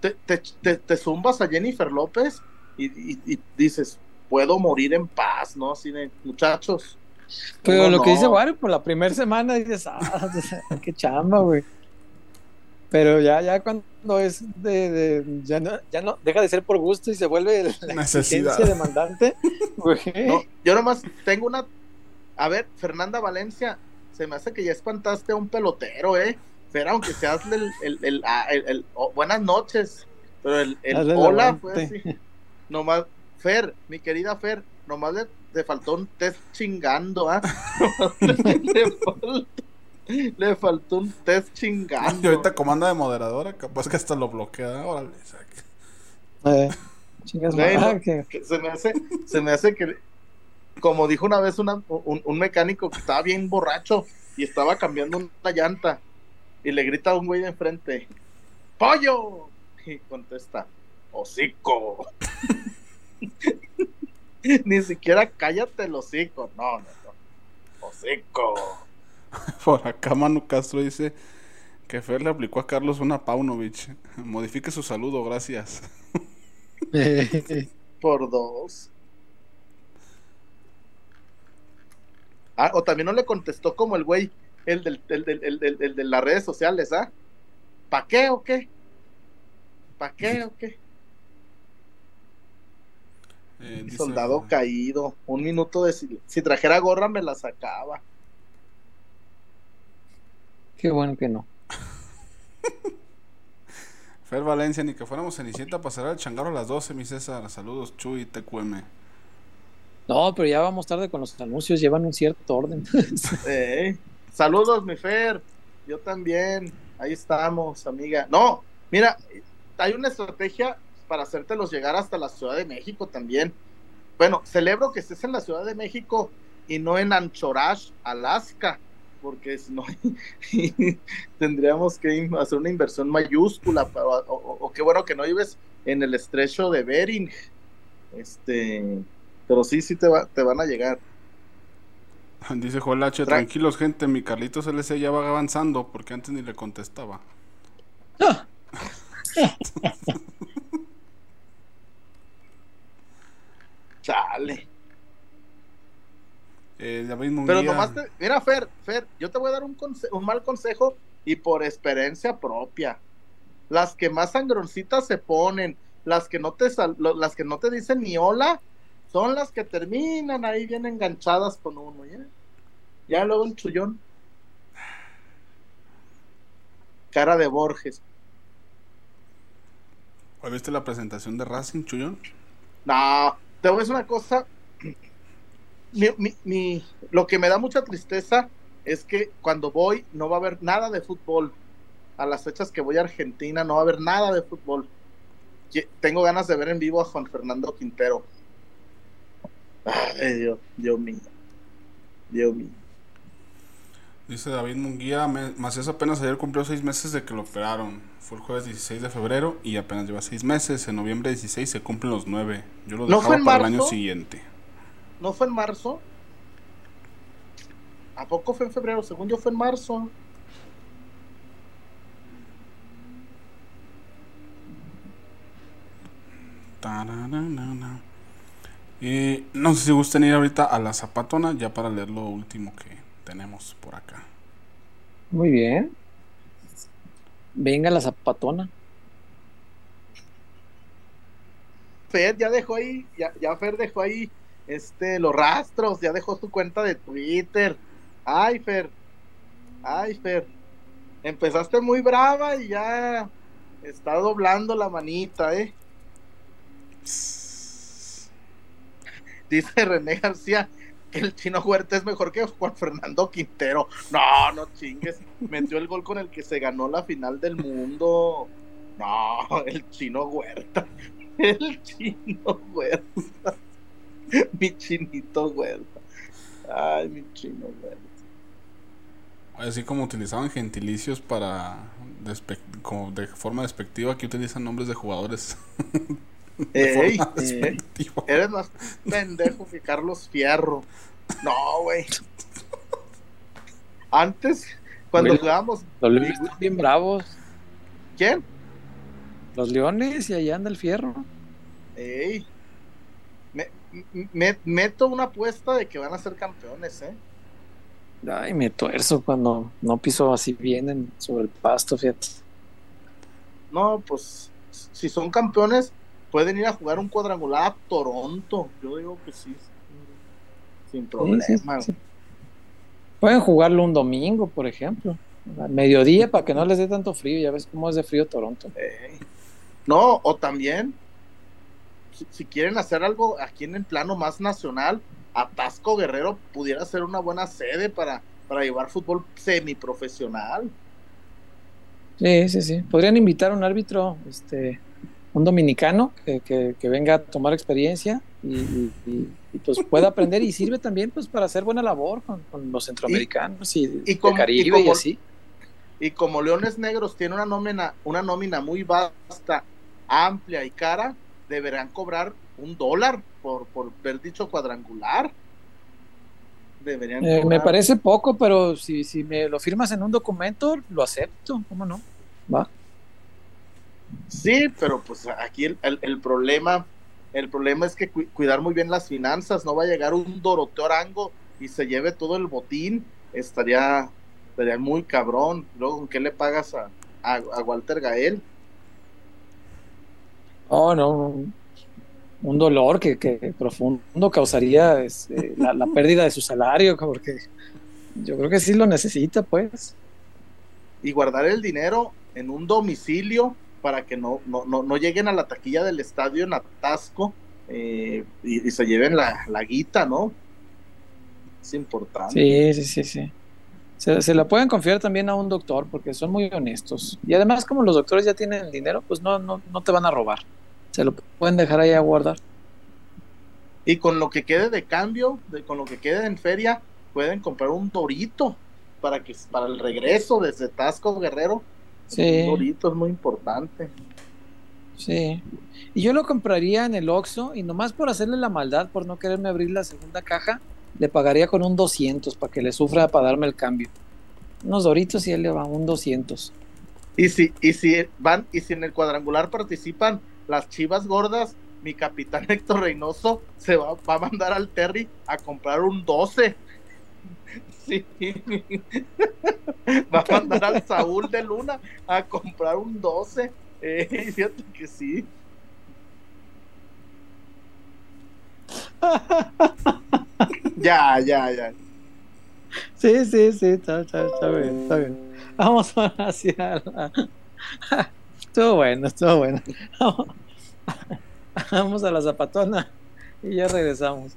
Te, te, te, te zumbas a Jennifer López y, y- y dices, puedo morir en paz, ¿no? Así de, muchachos. Pero ¿cómo lo que dice Wario, por la primera semana dices, ah, qué chamba, güey. Pero ya, ya cuando es de, de- ya no, ya no, deja de ser por gusto y se vuelve la Necesidad. demandante. No, yo nomás tengo una. A ver, Fernanda Valencia, se me hace que ya espantaste a un pelotero, ¿eh? Fer, aunque se hazle el. el, el- ah, el- el- oh, buenas noches. Pero el, hola fue así. Nomás, Fer, mi querida Fer, nomás le, le faltó un test chingando, ¿ah? le, faltó, le faltó un test Y chingando. ahorita comanda de moderadora, capaz que hasta lo bloquea. Órale, saca. Eh, chingas Güey, madre, no, que- que se me hace, se me hace que, como dijo una vez una- un, un mecánico que estaba bien borracho y estaba cambiando una llanta y le grita a un güey de enfrente, ¡Pollo! Y contesta, ¡Hocico! Ni siquiera cállate el hocico, no, no, no. ¡Hocico! Por acá Manu Castro dice que Fer le aplicó a Carlos una Paunovic. Modifique su saludo, gracias. Por dos. Ah, o también no le contestó como el güey, el, del, el, del- el del- el de las redes sociales, ¿ah? ¿Pa' qué o qué? ¿Pa' qué o qué? Eh, dice- Soldado caído. Un minuto de... sil- Si trajera gorra me la sacaba. Qué bueno que no. Fer Valencia, ni que fuéramos Cenicienta pasará el changarro a las 12, mi César. Saludos, Chuy, TQM. No, pero ya vamos tarde con los anuncios, llevan un cierto orden. Eh, Saludos, mi Fer. Yo también. Ahí estamos, amiga. No, mira, hay una estrategia para hacértelos llegar hasta la Ciudad de México también. Bueno, celebro que estés en la Ciudad de México y no en Anchorage, Alaska. porque si no tendríamos que hacer una inversión mayúscula, o- o qué bueno que no vives en el estrecho de Bering, este, pero sí, sí te, va- te van a llegar. Dice. Tra- Tranquilos, gente. Mi Carlitos LC ya va avanzando porque antes ni le contestaba. Chale. Eh, David. Pero nomás, te- mira, Fer, Fer, yo te voy a dar un, un mal consejo y por experiencia propia. Las que más sangroncitas se ponen, las que no te las que no te dicen ni hola, son las que terminan ahí bien enganchadas con uno, ¿ya? Ya luego el chullón. Cara de Borges. ¿Hoy ¿Viste la presentación de Racing, Chuyón? No, te voy a decir una cosa. Mi- mi- mi- lo que me da mucha tristeza es que cuando voy no va a haber nada de fútbol. A las fechas que voy a Argentina no va a haber nada de fútbol. Tengo ganas de ver en vivo a Juan Fernando Quintero. Ay, Dios, Dios mío. Dios mío. Dice David Munguía, Macías apenas ayer cumplió seis meses de que lo operaron. Fue el jueves 16 de febrero y apenas lleva seis meses. En noviembre 16 se cumplen los nueve. Yo lo ¿No dejaba fue en para el año siguiente. ¿No fue en marzo? ¿A poco fue en febrero? Según yo fue en marzo. Tarararara. Y no sé si gustan ir ahorita a la zapatona ya para leer lo último que tenemos por acá. Muy bien. Venga la zapatona. Fer ya dejó ahí, ya, ya Fer dejó ahí este los rastros, ya dejó su cuenta de Twitter. Ay, Fer. Ay, Fer. Empezaste muy brava y ya está doblando la manita, ¿eh? Dice René García que el chino Huerta es mejor que Juan Fernando Quintero. No, no chingues. Metió el gol con el que se ganó la final del mundo. No, el chino Huerta. El chino Huerta. Mi chinito Huerta. Ay, mi chino Huerta. Así como utilizaban gentilicios para como de forma despectiva, aquí utilizan nombres de jugadores. Ey, eh, eres más pendejo que Carlos Fierro. No, güey. Antes, cuando Güey. jugábamos. Los leones están bien bravos. ¿Quién? Los leones y allá anda el fierro. Ey. Me, me- meto una apuesta de que van a ser campeones, ¿eh? Ay, me tuerzo cuando no piso así bien en- sobre el pasto, fíjate. No, pues si son campeones, pueden ir a jugar un cuadrangular a Toronto. Yo digo que sí. Sin problema. Sí, sí, sí. Pueden jugarlo un domingo, por ejemplo. A mediodía para que no les dé tanto frío. Ya ves cómo es de frío Toronto. No, o también, si, si quieren hacer algo aquí en el plano más nacional, Atasco Guerrero pudiera ser una buena sede para, para llevar fútbol semiprofesional. Sí, sí, sí. Podrían invitar a un árbitro, este, un dominicano que, que- que venga a tomar experiencia y, y- y- y, pues pueda aprender y sirve también pues para hacer buena labor con, con los centroamericanos y, como- Caribe y, así. Y como Leones Negros tiene una nómina, una nómina muy vasta, amplia y cara, deberán cobrar un dólar por, por haber dicho cuadrangular. Deberían Eh, me parece poco, pero si, si me lo firmas en un documento, lo acepto, ¿cómo no? Va. Sí, pero pues aquí el, el- el problema, el problema es que cu- cuidar muy bien las finanzas, no va a llegar un Doroteo Arango y se lleve todo el botín, estaría, estaría muy cabrón. Luego, ¿con qué le pagas a, a, a Walter Gael? Oh, no, un- dolor que, que profundo causaría este, la, la pérdida de su salario, porque yo creo que sí lo necesita, pues. y guardar el dinero en un domicilio para que no, no, no, no lleguen a la taquilla del estadio en atasco eh, y, y se lleven la, la guita, ¿no? Es importante. Sí, sí, sí, sí. Se, se la pueden confiar también a un doctor porque son muy honestos. Y además, como los doctores ya tienen el dinero, pues no, no, no te van a robar. Se lo pueden dejar ahí a guardar. Y con lo que quede de cambio, de, con lo que quede en feria, pueden comprar un dorito para que para el regreso desde Tasco Guerrero. Sí. Un dorito es muy importante. Sí. Y yo lo compraría en el Oxxo y nomás por hacerle la maldad, por no quererme abrir la segunda caja, le pagaría con un 200 para que le sufra para darme el cambio. Unos doritos y él le va un 200. Y si, y si van, y si en el cuadrangular participan las chivas gordas, mi capitán Héctor Reynoso se va, va a mandar al Terry a comprar un 12. Sí. Va a mandar al Saúl de Luna a comprar un 12. Eh, fíjate que sí. ya, ya, ya. Sí, sí, sí, está, bien, está bien. Vamos hacia la... Estuvo bueno, estuvo bueno. Vamos a la zapatona y ya regresamos.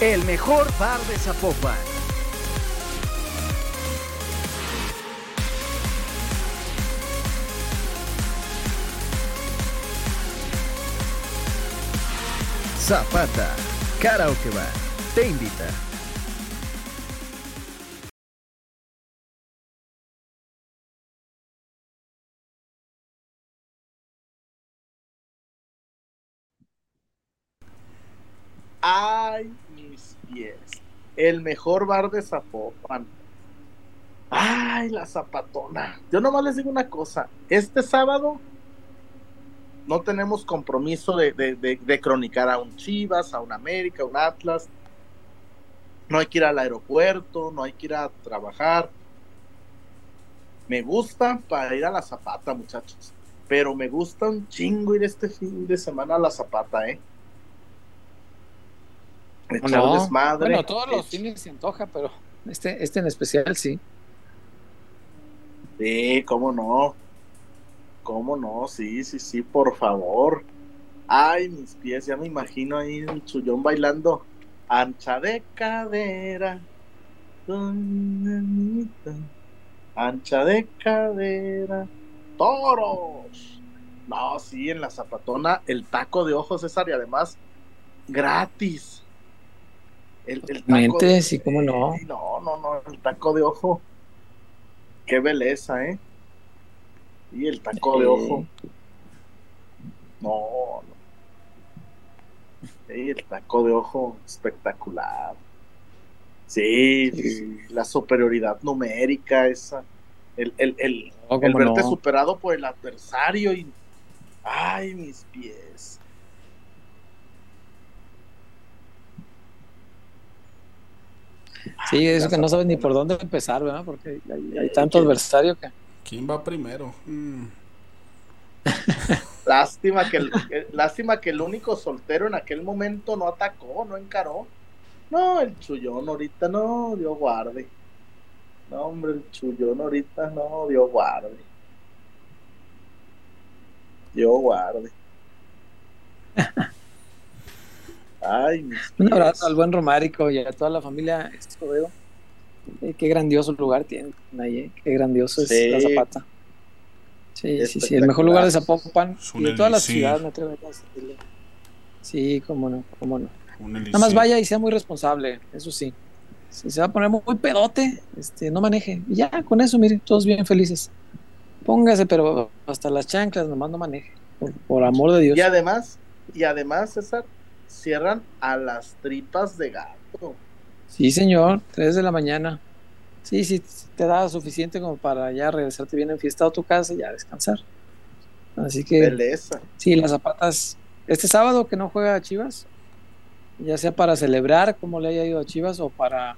El mejor bar de Zapopan. Zapata, Karaoke Bar, te invita. Ay, El mejor bar de Zapopan. Ay, la zapatona. Yo nomás les digo una cosa. Este sábado no tenemos compromiso de, de cronicar a un Chivas, a un América, a un Atlas. No hay que ir al aeropuerto, no hay que ir a trabajar. Me gusta para ir a la Zapata, muchachos. Pero me gusta un chingo ir este fin de semana a la Zapata, ¿eh? Echar No, desmadre. Bueno, todos los fines se antoja, pero este, este en especial sí. Sí, cómo no. Cómo no, sí, sí, sí, por favor. Ay, mis pies, ya me imagino ahí el chullón bailando. Ancha de cadera. Ancha de cadera. Toros. No, sí, en la zapatona, el taco de ojos, César, y además, gratis. El, el taco de- sí, cómo no. No, no, no, el taco de ojo. Qué belleza, ¿eh? Y el taco de ojo. No, no. Sí, el taco de ojo espectacular. Sí, la superioridad numérica, esa. El, el, el, No, el verte no. superado por el adversario y. Ay, mis pies. Sí, eso que no sabes ni por dónde empezar, ¿verdad? Porque hay, hay tanto adversario que. ¿Quién va primero? Mm, Lástima que, el, eh, lástima que el único soltero en aquel momento no atacó, no encaró. No, el chullón ahorita no, Dios guarde. No, hombre, el chullón ahorita no, Dios guarde. Dios guarde. Ay, Un abrazo al buen Romárico y a toda la familia Escobedo. Eh, qué grandioso lugar tienen ahí, eh, qué grandioso es Sí. la Zapata. Sí, sí, sí, el mejor lugar de Zapopan y de toda la ciudad, me atrevo a decirle. Sí, cómo no, cómo no. Nada más vaya y sea muy responsable, eso sí. Si se va a poner muy pedote, este, no maneje. Y ya, con eso, miren, todos bien felices. Póngase, pero hasta las chanclas, nomás no maneje. Por, por amor de Dios. Y además, y además, César, cierran a las tripas de gato. Sí, señor, 3 de la mañana. Sí, sí, te da suficiente como para ya regresarte bien enfiestado a tu casa y ya descansar. Así que, Belleza. sí, las zapatas. Este sábado que no juega Chivas, ya sea para celebrar cómo le haya ido a Chivas o para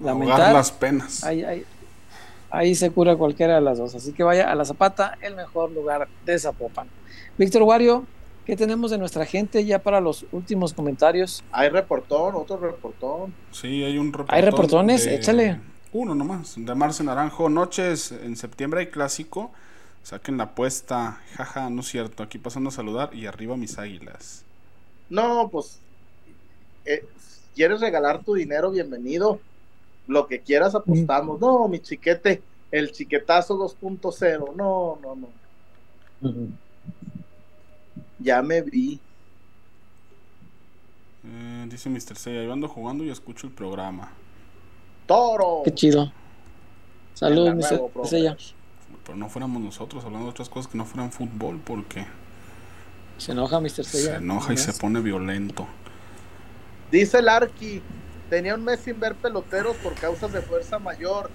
Ahogar lamentar. las penas. Hay, hay, ahí se cura cualquiera de las dos. Así que vaya a la Zapata, el mejor lugar de Zapopan. Víctor Wario, ¿qué tenemos de nuestra gente ya para los últimos comentarios? Hay reportón, otro reportón. Sí, hay un reportón. ¿Hay reportones? de- Échale. Uno nomás, de Marce Naranjo. Noches, en septiembre hay clásico. Saquen la apuesta. Jaja, no es cierto. Aquí pasando a saludar y arriba mis águilas. No, pues, eh, ¿quieres regalar tu dinero? Bienvenido. Lo que quieras apostamos. No, mi chiquete, el chiquetazo 2.0. No, no, no. Ya me vi. Eh, dice Mr. Seiya, yo ando jugando y escucho el programa. Toro. Qué chido. Saludos, Mr. Sella. Pero no fuéramos nosotros hablando de otras cosas que no fueran fútbol porque Se enoja Mr. se Sella. enoja y se pone violento. Dice el Arqui, tenía un mes sin ver peloteros por causas de fuerza mayor.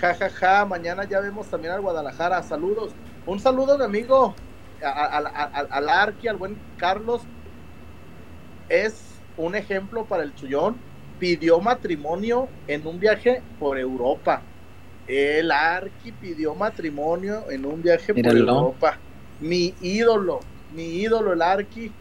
Ja, ja, ja, mañana ya vemos también al Guadalajara. Saludos. Un saludo, mi amigo, a- a- a- a- al Arqui, al buen Carlos. Es un ejemplo para el Chullón. Pidió matrimonio en un viaje por Europa. El Arqui pidió matrimonio en un viaje Míralo. por Europa. Mi ídolo, mi ídolo, el Arqui.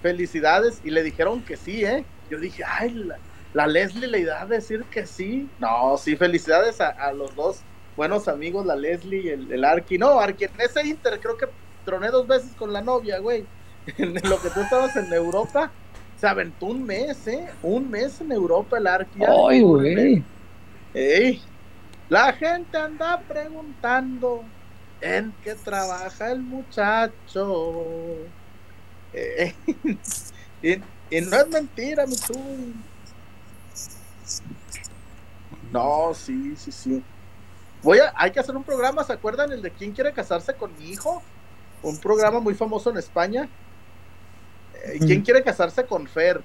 Felicidades. Y le dijeron que sí, ¿eh? Yo dije, ay, la, la Leslie le iba a decir que sí. No, sí, felicidades a, a los dos buenos amigos, la Leslie y el, el Arqui. No, Arqui, en ese Inter creo que troné dos veces con la novia, güey. En lo que tú estabas en Europa, se aventó un mes, ¿eh? Un mes en Europa el Arqui. Ay, güey. Ey, la gente anda preguntando en qué trabaja el muchacho. Eh, y, y no es mentira, mi tú. No, sí, sí, sí. Voy a, hay que hacer un programa, ¿se acuerdan? El de quién quiere casarse con mi hijo. Un programa muy famoso en España. Eh, ¿Quién Mm. quiere casarse con Fer?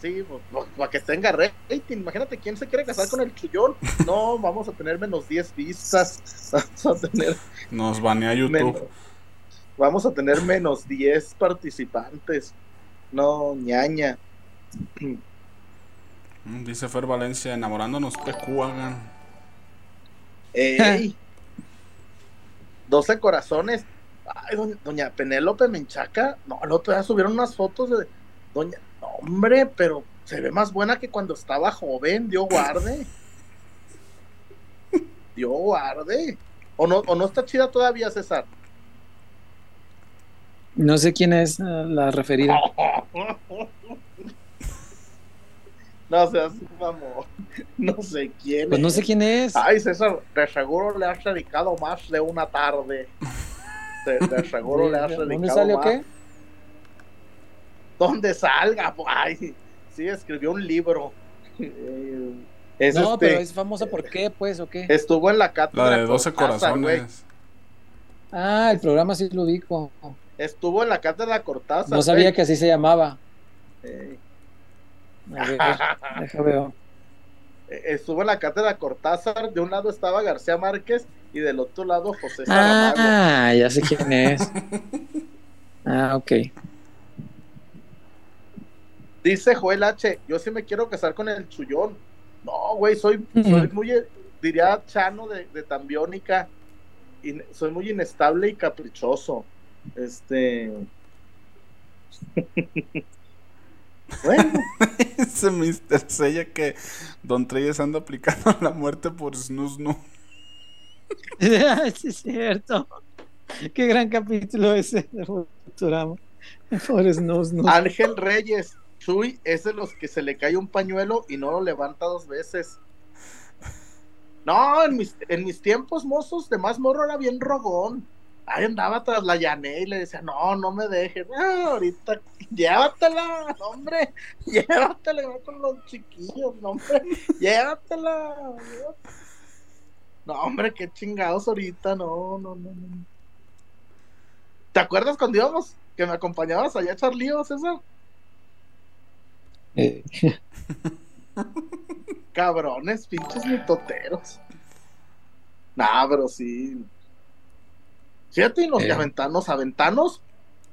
Sí, pues, para que tenga rating. Imagínate quién se quiere casar con el chullón. No, vamos a tener menos 10 vistas. Vamos a tener, Nos banea YouTube. menos, vamos a tener menos 10 participantes. No, ñaña. Mm, Dice Fer Valencia, enamorándonos PQ hagan. Ey. 12 corazones. Ay, doña, doña Penélope Menchaca. No, el otro día subieron unas fotos de doña. no, hombre, pero se ve más buena que cuando estaba joven. Dio guarde. Dio guarde. ¿O no, ¿O no está chida todavía, César? No sé quién es eh, la referida. No seas mamón. No sé quién. Pues no sé quién es. Ay, César, de seguro le has dedicado más de una tarde. De, de seguro le has dedicado ¿Dónde sale o más. qué? Donde salga, ay, sí, escribió un libro. Es No, este, pero es famosa por qué, pues, o qué. Estuvo en la La cátedra. de 12 Cortázar, güey. corazones. Ah, el programa sí lo ubico. Estuvo en la cátedra Cortázar. No sabía que así se llamaba. Eh, A ver, deja veo. Estuvo en la cátedra Cortázar. De un lado estaba García Márquez y del otro lado José Saramago. Ah, ya sé quién es. Ah, ok. Dice Joel H. Yo sí me quiero casar con el chullón. No, güey, soy, soy muy, eh, diría Chano de, de Tambiónica. in- soy muy inestable y caprichoso. Este. bueno, Dice Mr. Sella que Don Treyes anda aplicando la muerte por snus no. sí, es cierto. Qué gran capítulo ese de Futurama. Pobres nos, nos. Ángel Reyes. Chuy es de los que se le cae un pañuelo y no lo levanta dos veces. No, en mis, en mis tiempos mozos de más morro era bien rogón. Ahí andaba tras la llané y le decía, no, no me dejes. Ah, ahorita, llévatela, hombre, llévatela, va con los chiquillos, no, hombre, llévatela. No, hombre, qué chingados ahorita, no, no, no, no. ¿Te acuerdas cuando íbamos, que me acompañabas allá a echar César? Eh, Cabrones, pinches mitoteros. Nah, pero sí. Fíjate, y nos Eh. aventanos, aventanos,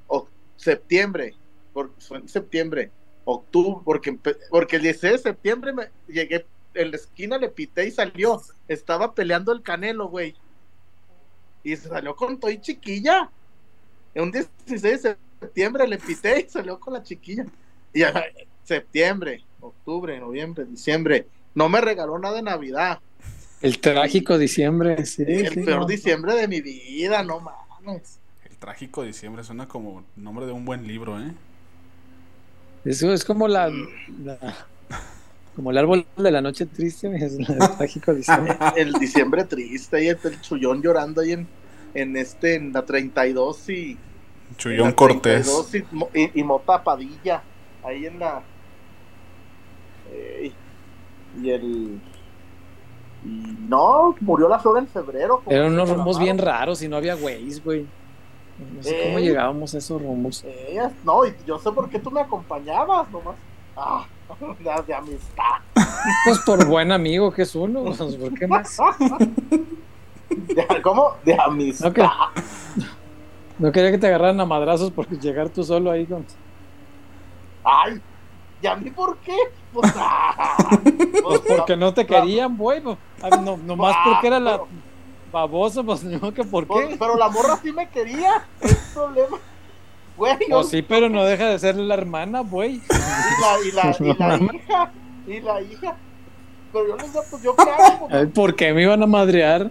o septiembre, por, fue en septiembre, octubre, porque, porque el 16 de septiembre me llegué en la esquina le pité y salió. Estaba peleando el canelo, güey. Y se salió con todo y chiquilla. En un 16 de septiembre le pité y salió con la chiquilla. Y ya, septiembre, octubre, noviembre, diciembre. No me regaló nada de Navidad. El trágico diciembre, sí. el sí, peor no. diciembre de mi vida, no mames. El trágico diciembre suena como nombre de un buen libro, ¿eh? Eso es como la, la- como el árbol de la noche triste, es el trágico diciembre. El diciembre triste, ahí está el chullón llorando ahí en, en este, en la 32 y. Chullón Cortés. 32 Y, y, y Mota Padilla, ahí en la. Y el. Y no, murió la flor en febrero. Eran unos rumbos bien raros y no había güeyes, güey. No sé cómo Ey. llegábamos a esos rumbos. Ellas, no, y yo sé por qué tú me acompañabas, nomás. Ah, de, amistad. Pues por buen amigo que es uno, pues, ¿por qué más? De- ¿Cómo? De amistad. No quería que te agarraran a madrazos por llegar tú solo ahí con... Ay, ¿y a mí por qué? Pues, ah, Pues porque no te querían, güey. pues, No, nomás Ah, porque era la pero- babosa, pues no que por Pues, qué. pero la morra sí me quería. Es problema. Güey, yo- Pues sí, pero no deja de ser la hermana, güey. y la, y la, y la No, hija. Y la hija. Pero yo les digo, pues yo qué hago, pues, ¿Por qué me iban a madrear?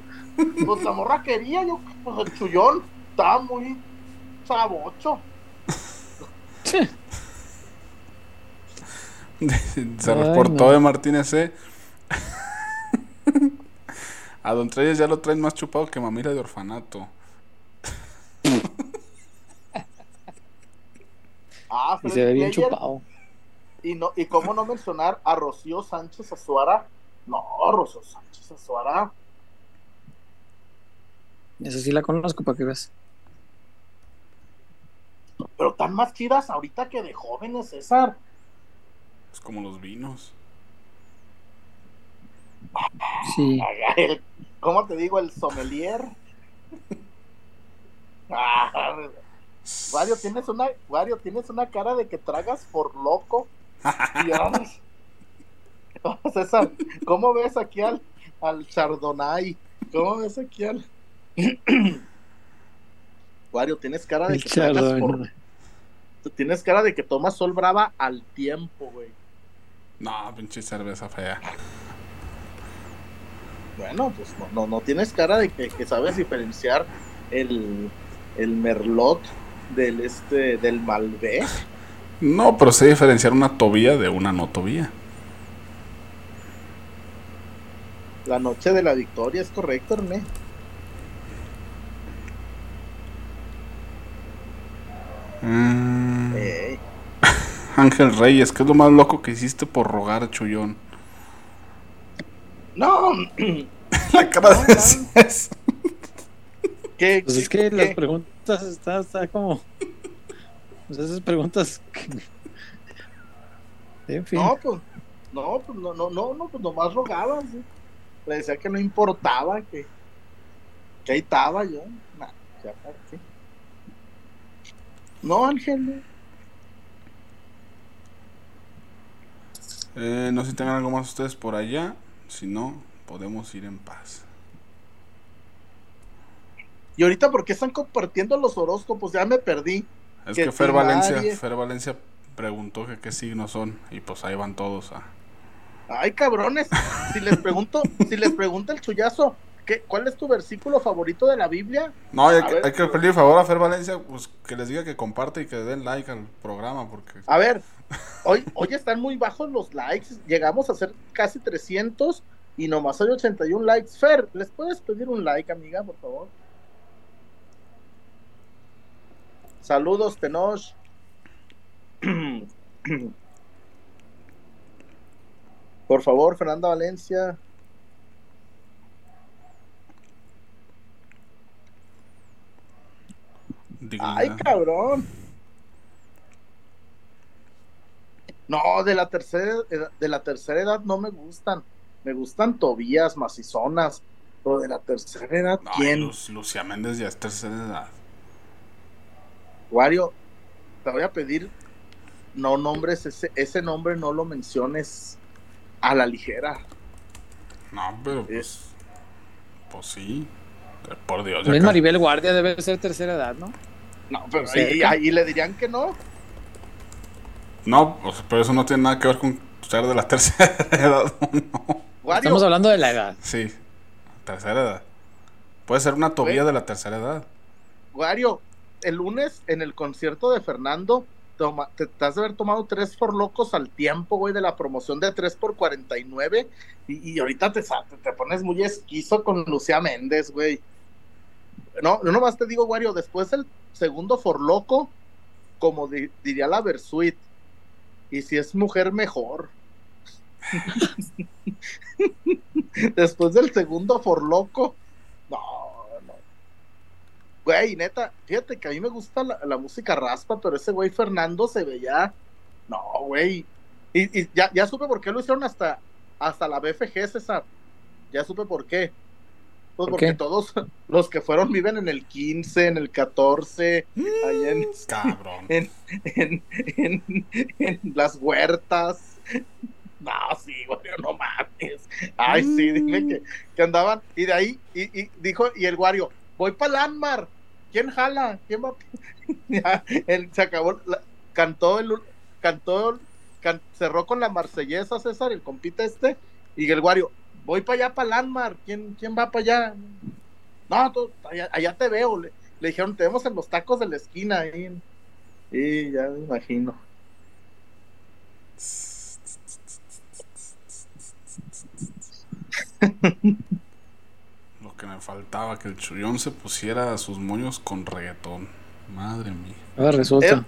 pues la morra quería, yo, pues el chullón estaba muy sabocho. Se Ay, reportó no. de Martínez C. A Don Treyes ya lo traen más chupado que mamila de orfanato. Ah, Y se ve bien chupado. Y, no, y cómo no mencionar a Rocío Sánchez Azuara. No, Rocío Sánchez Azuara. Esa sí la conozco para que veas. Pero tan más chidas ahorita que de jóvenes, César. Es como los vinos. Sí. El- ¿Cómo te digo? El sommelier. Ah, Wario, tienes una, Wario, tienes una cara de que tragas por loco. Dios. César, ¿cómo ves aquí al, al Chardonnay? ¿Cómo ves aquí al... Wario, tienes cara de que tragas por... Tienes cara de que tomas sol brava al tiempo, güey. No, pinche cerveza fea. Bueno, pues no, no, no tienes cara de que, que sabes diferenciar el, el merlot del este del malbec. No, pero sé diferenciar una tobía de una no tobía. La noche de la victoria, es correcto, René. Mm, Ey, Ángel Reyes, ¿qué es lo más loco que hiciste por rogar, Chullón? No, La cara No, de no. Cés. que, Pues es que las preguntas está, está como. Pues esas preguntas. En fin. no, pues, no, pues no, no, no, no, pues nomás rogaba, sí. Le decía que no importaba, que, que ahí estaba yo. Nah, ya, ¿para qué? No, Ángel, Eh, no sé si tengan algo más ustedes por allá. Si no, podemos ir en paz. Y ahorita, ¿por qué están compartiendo los horóscopos? Ya me perdí. Es Que que Fer Valencia, nadie- Fer Valencia preguntó que qué signos son. Y pues ahí van todos a. Ay, cabrones. Si les pregunto, si les pregunta el chullazo, ¿qué, ¿cuál es tu versículo favorito de la Biblia? No, hay, que- ver, hay que pedirle favor a Fer Valencia, pues que les diga que comparte y que den like al programa, porque A ver, hoy, hoy están muy bajos los likes. Llegamos a ser casi 300 y nomás hay 81 likes. Fer, ¿les puedes pedir un like, amiga, por favor? Saludos, Tenoch. Por favor, Fernanda Valencia. dignidad. Ay, cabrón. No, de la tercera edad, de la tercera edad no me gustan. Me gustan Tobías, macizonas. Pero de la tercera edad, No, ¿quién? Lu- Lucia Méndez ya es tercera edad. Wario, te voy a pedir, no nombres ese, ese nombre, no lo menciones a la ligera. No, pero pues. Pues sí. Eh, Por Dios. ca- Maribel Guardia debe ser tercera edad, ¿no? No, pero ahí, ahí le dirían que no. No, pero eso no tiene nada que ver con ser de la tercera edad. no. Wario, Estamos hablando de la edad. Sí, tercera edad. Puede ser una tobilla Güey. de la tercera edad. Wario, el lunes en el concierto de Fernando, toma- te, te has de haber tomado tres por locos al tiempo, güey, de la promoción de 3 por 49 y, y ahorita te, te, te pones muy esquizo con Lucía Méndez, güey. No, no nomás te digo, Wario, después del segundo for loco, como di- diría la Versuit, y si es mujer, mejor. después del segundo for loco, no, no. Güey, neta, fíjate que a mí me gusta la, música raspa, pero ese güey Fernando se veía. No, güey. Y, y ya, ya supe por qué lo hicieron hasta, hasta la BFG, César. Ya supe por qué. Pues ¿Por porque qué? todos los que fueron viven en el 15, en el 14, ahí en, Cabrón. en, en, en- en las huertas. No, sí, güey, no mames. Ay, sí, dime que, que andaban. Y de ahí, y, y dijo, y el Wario, voy para Landmar. ¿Quién jala? ¿Quién va? ya, él se acabó, la- cantó el, cantó, can- cerró con la marsellesa, César, el compita este, y el Wario, voy para allá, para Landmar. ¿Quién, ¿Quién va para allá? No, tú- allá, allá te veo. Le, le dijeron, te vemos en los tacos de la esquina. Ahí. en- Sí, ya me imagino. Lo que me faltaba, que el chullón se pusiera sus moños con reggaetón. Madre mía. Ahora resulta. Eh,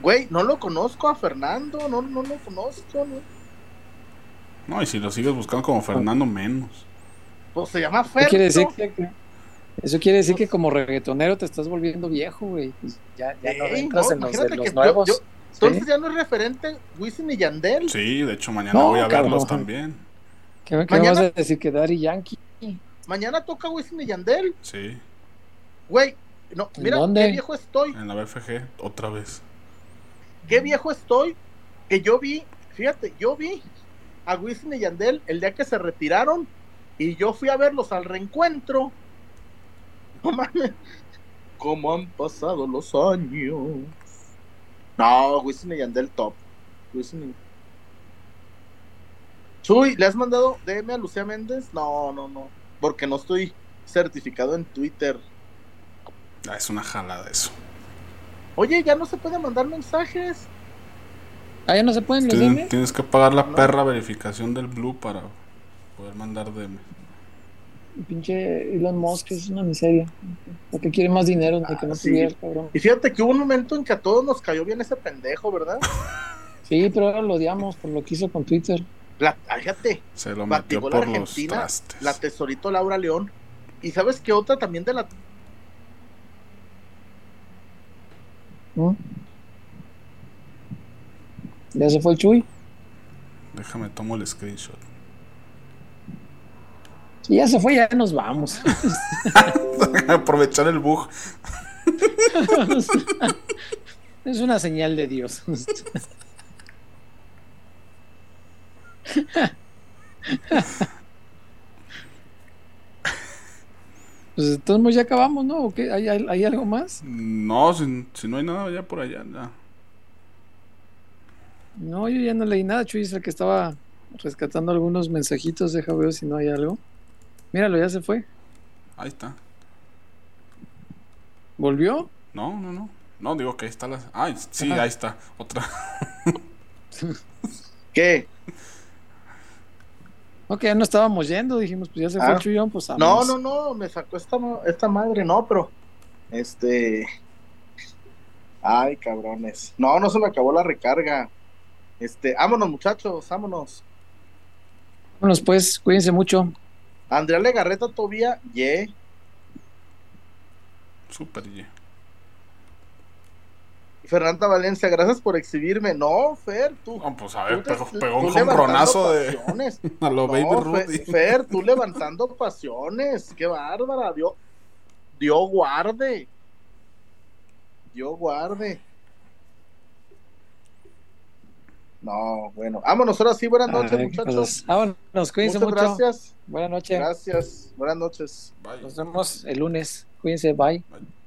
Güey, no lo conozco a Fernando, no, no lo conozco. ¿no? No, y si lo sigues buscando como Fernando, menos. Pues se llama Eso Ferto. quiere decir que, eso quiere decir que como reggaetonero te estás volviendo viejo, güey. Ya, ya no entras no, en los, de imagínate los que yo- nuevos. Entonces ya no es referente Wisin y Yandel. Sí, de hecho, mañana No, voy a verlos también. ¿Qué, qué Mañana- vas a decir? Que Daddy Yankee. Mañana toca Wisin y Yandel. Sí, Güey, no, ¿En mira dónde? qué viejo estoy. en la BFG, otra vez. Qué viejo estoy. Que yo vi, fíjate, yo vi a Wisin y Yandel el día que se retiraron y yo fui a verlos al reencuentro. No mames. ¿Cómo han pasado los años? No, Wisin y Yandel top. Wisin y- Chuy, ¿le has mandado DM a Lucía Méndez? No, no, no. Porque no estoy certificado en Twitter. Ah, es una jalada eso. Oye, ya no se puede mandar mensajes. Ah, no se pueden los Tienes, DM. tienes que pagar la No. perra verificación del Blue para poder mandar DM. Pinche Elon Musk es una miseria. Porque quiere más dinero de que no Ah, sí. tuviera, cabrón. Y fíjate que hubo un momento en que a todos nos cayó bien ese pendejo, ¿verdad? Sí, pero ahora lo odiamos por lo que hizo con Twitter. La, fíjate, Se lo metió batigó la por los trastes. la tesorito Laura León. Y sabes qué otra también de la ¿no? Ya se fue el Chuy. Déjame tomo el screenshot. Si ya se fue, ya nos vamos. Aprovechar el bug. es una señal de Dios. Pues entonces ya acabamos, ¿no? ¿O qué? ¿Hay, hay, hay algo más? No, si, si no hay nada ya por allá, ya. No, yo ya no leí nada. Chuy es el que estaba rescatando algunos mensajitos. Deja ver si no hay algo. Míralo, ya se fue. Ahí está. ¿Volvió? No, no, no. No, digo que ahí está la. Ay, sí, Ajá. ahí está. Otra. ¿Qué? Ok, ya no estábamos yendo. Dijimos, pues ya se fue Ah. el Chuyón, pues No, vámonos. no, no, me sacó esta, esta madre, no, pero este Ay, cabrones. No, no se me acabó la recarga. Este, vámonos, muchachos, vámonos. Vámonos, pues, cuídense mucho. Andrea Legarreta Tobía, ye. Súper yeah. Fernanda Valencia, gracias por exhibirme. No, Fer, tú. No, pues a ver, tú te- pegó, un jonronazo de. pasiones. A lo No, Baby Rudy. Fer, tú levantando pasiones. Qué bárbara. Dios, Dios guarde. Dios guarde. No, bueno. Vámonos ahora sí. Buenas noches, Ay, muchachos. vámonos, cuídense Muchas mucho. gracias. Buenas noches. Gracias. Buenas noches. Bye. Nos vemos el lunes. Cuídense, bye. Bye.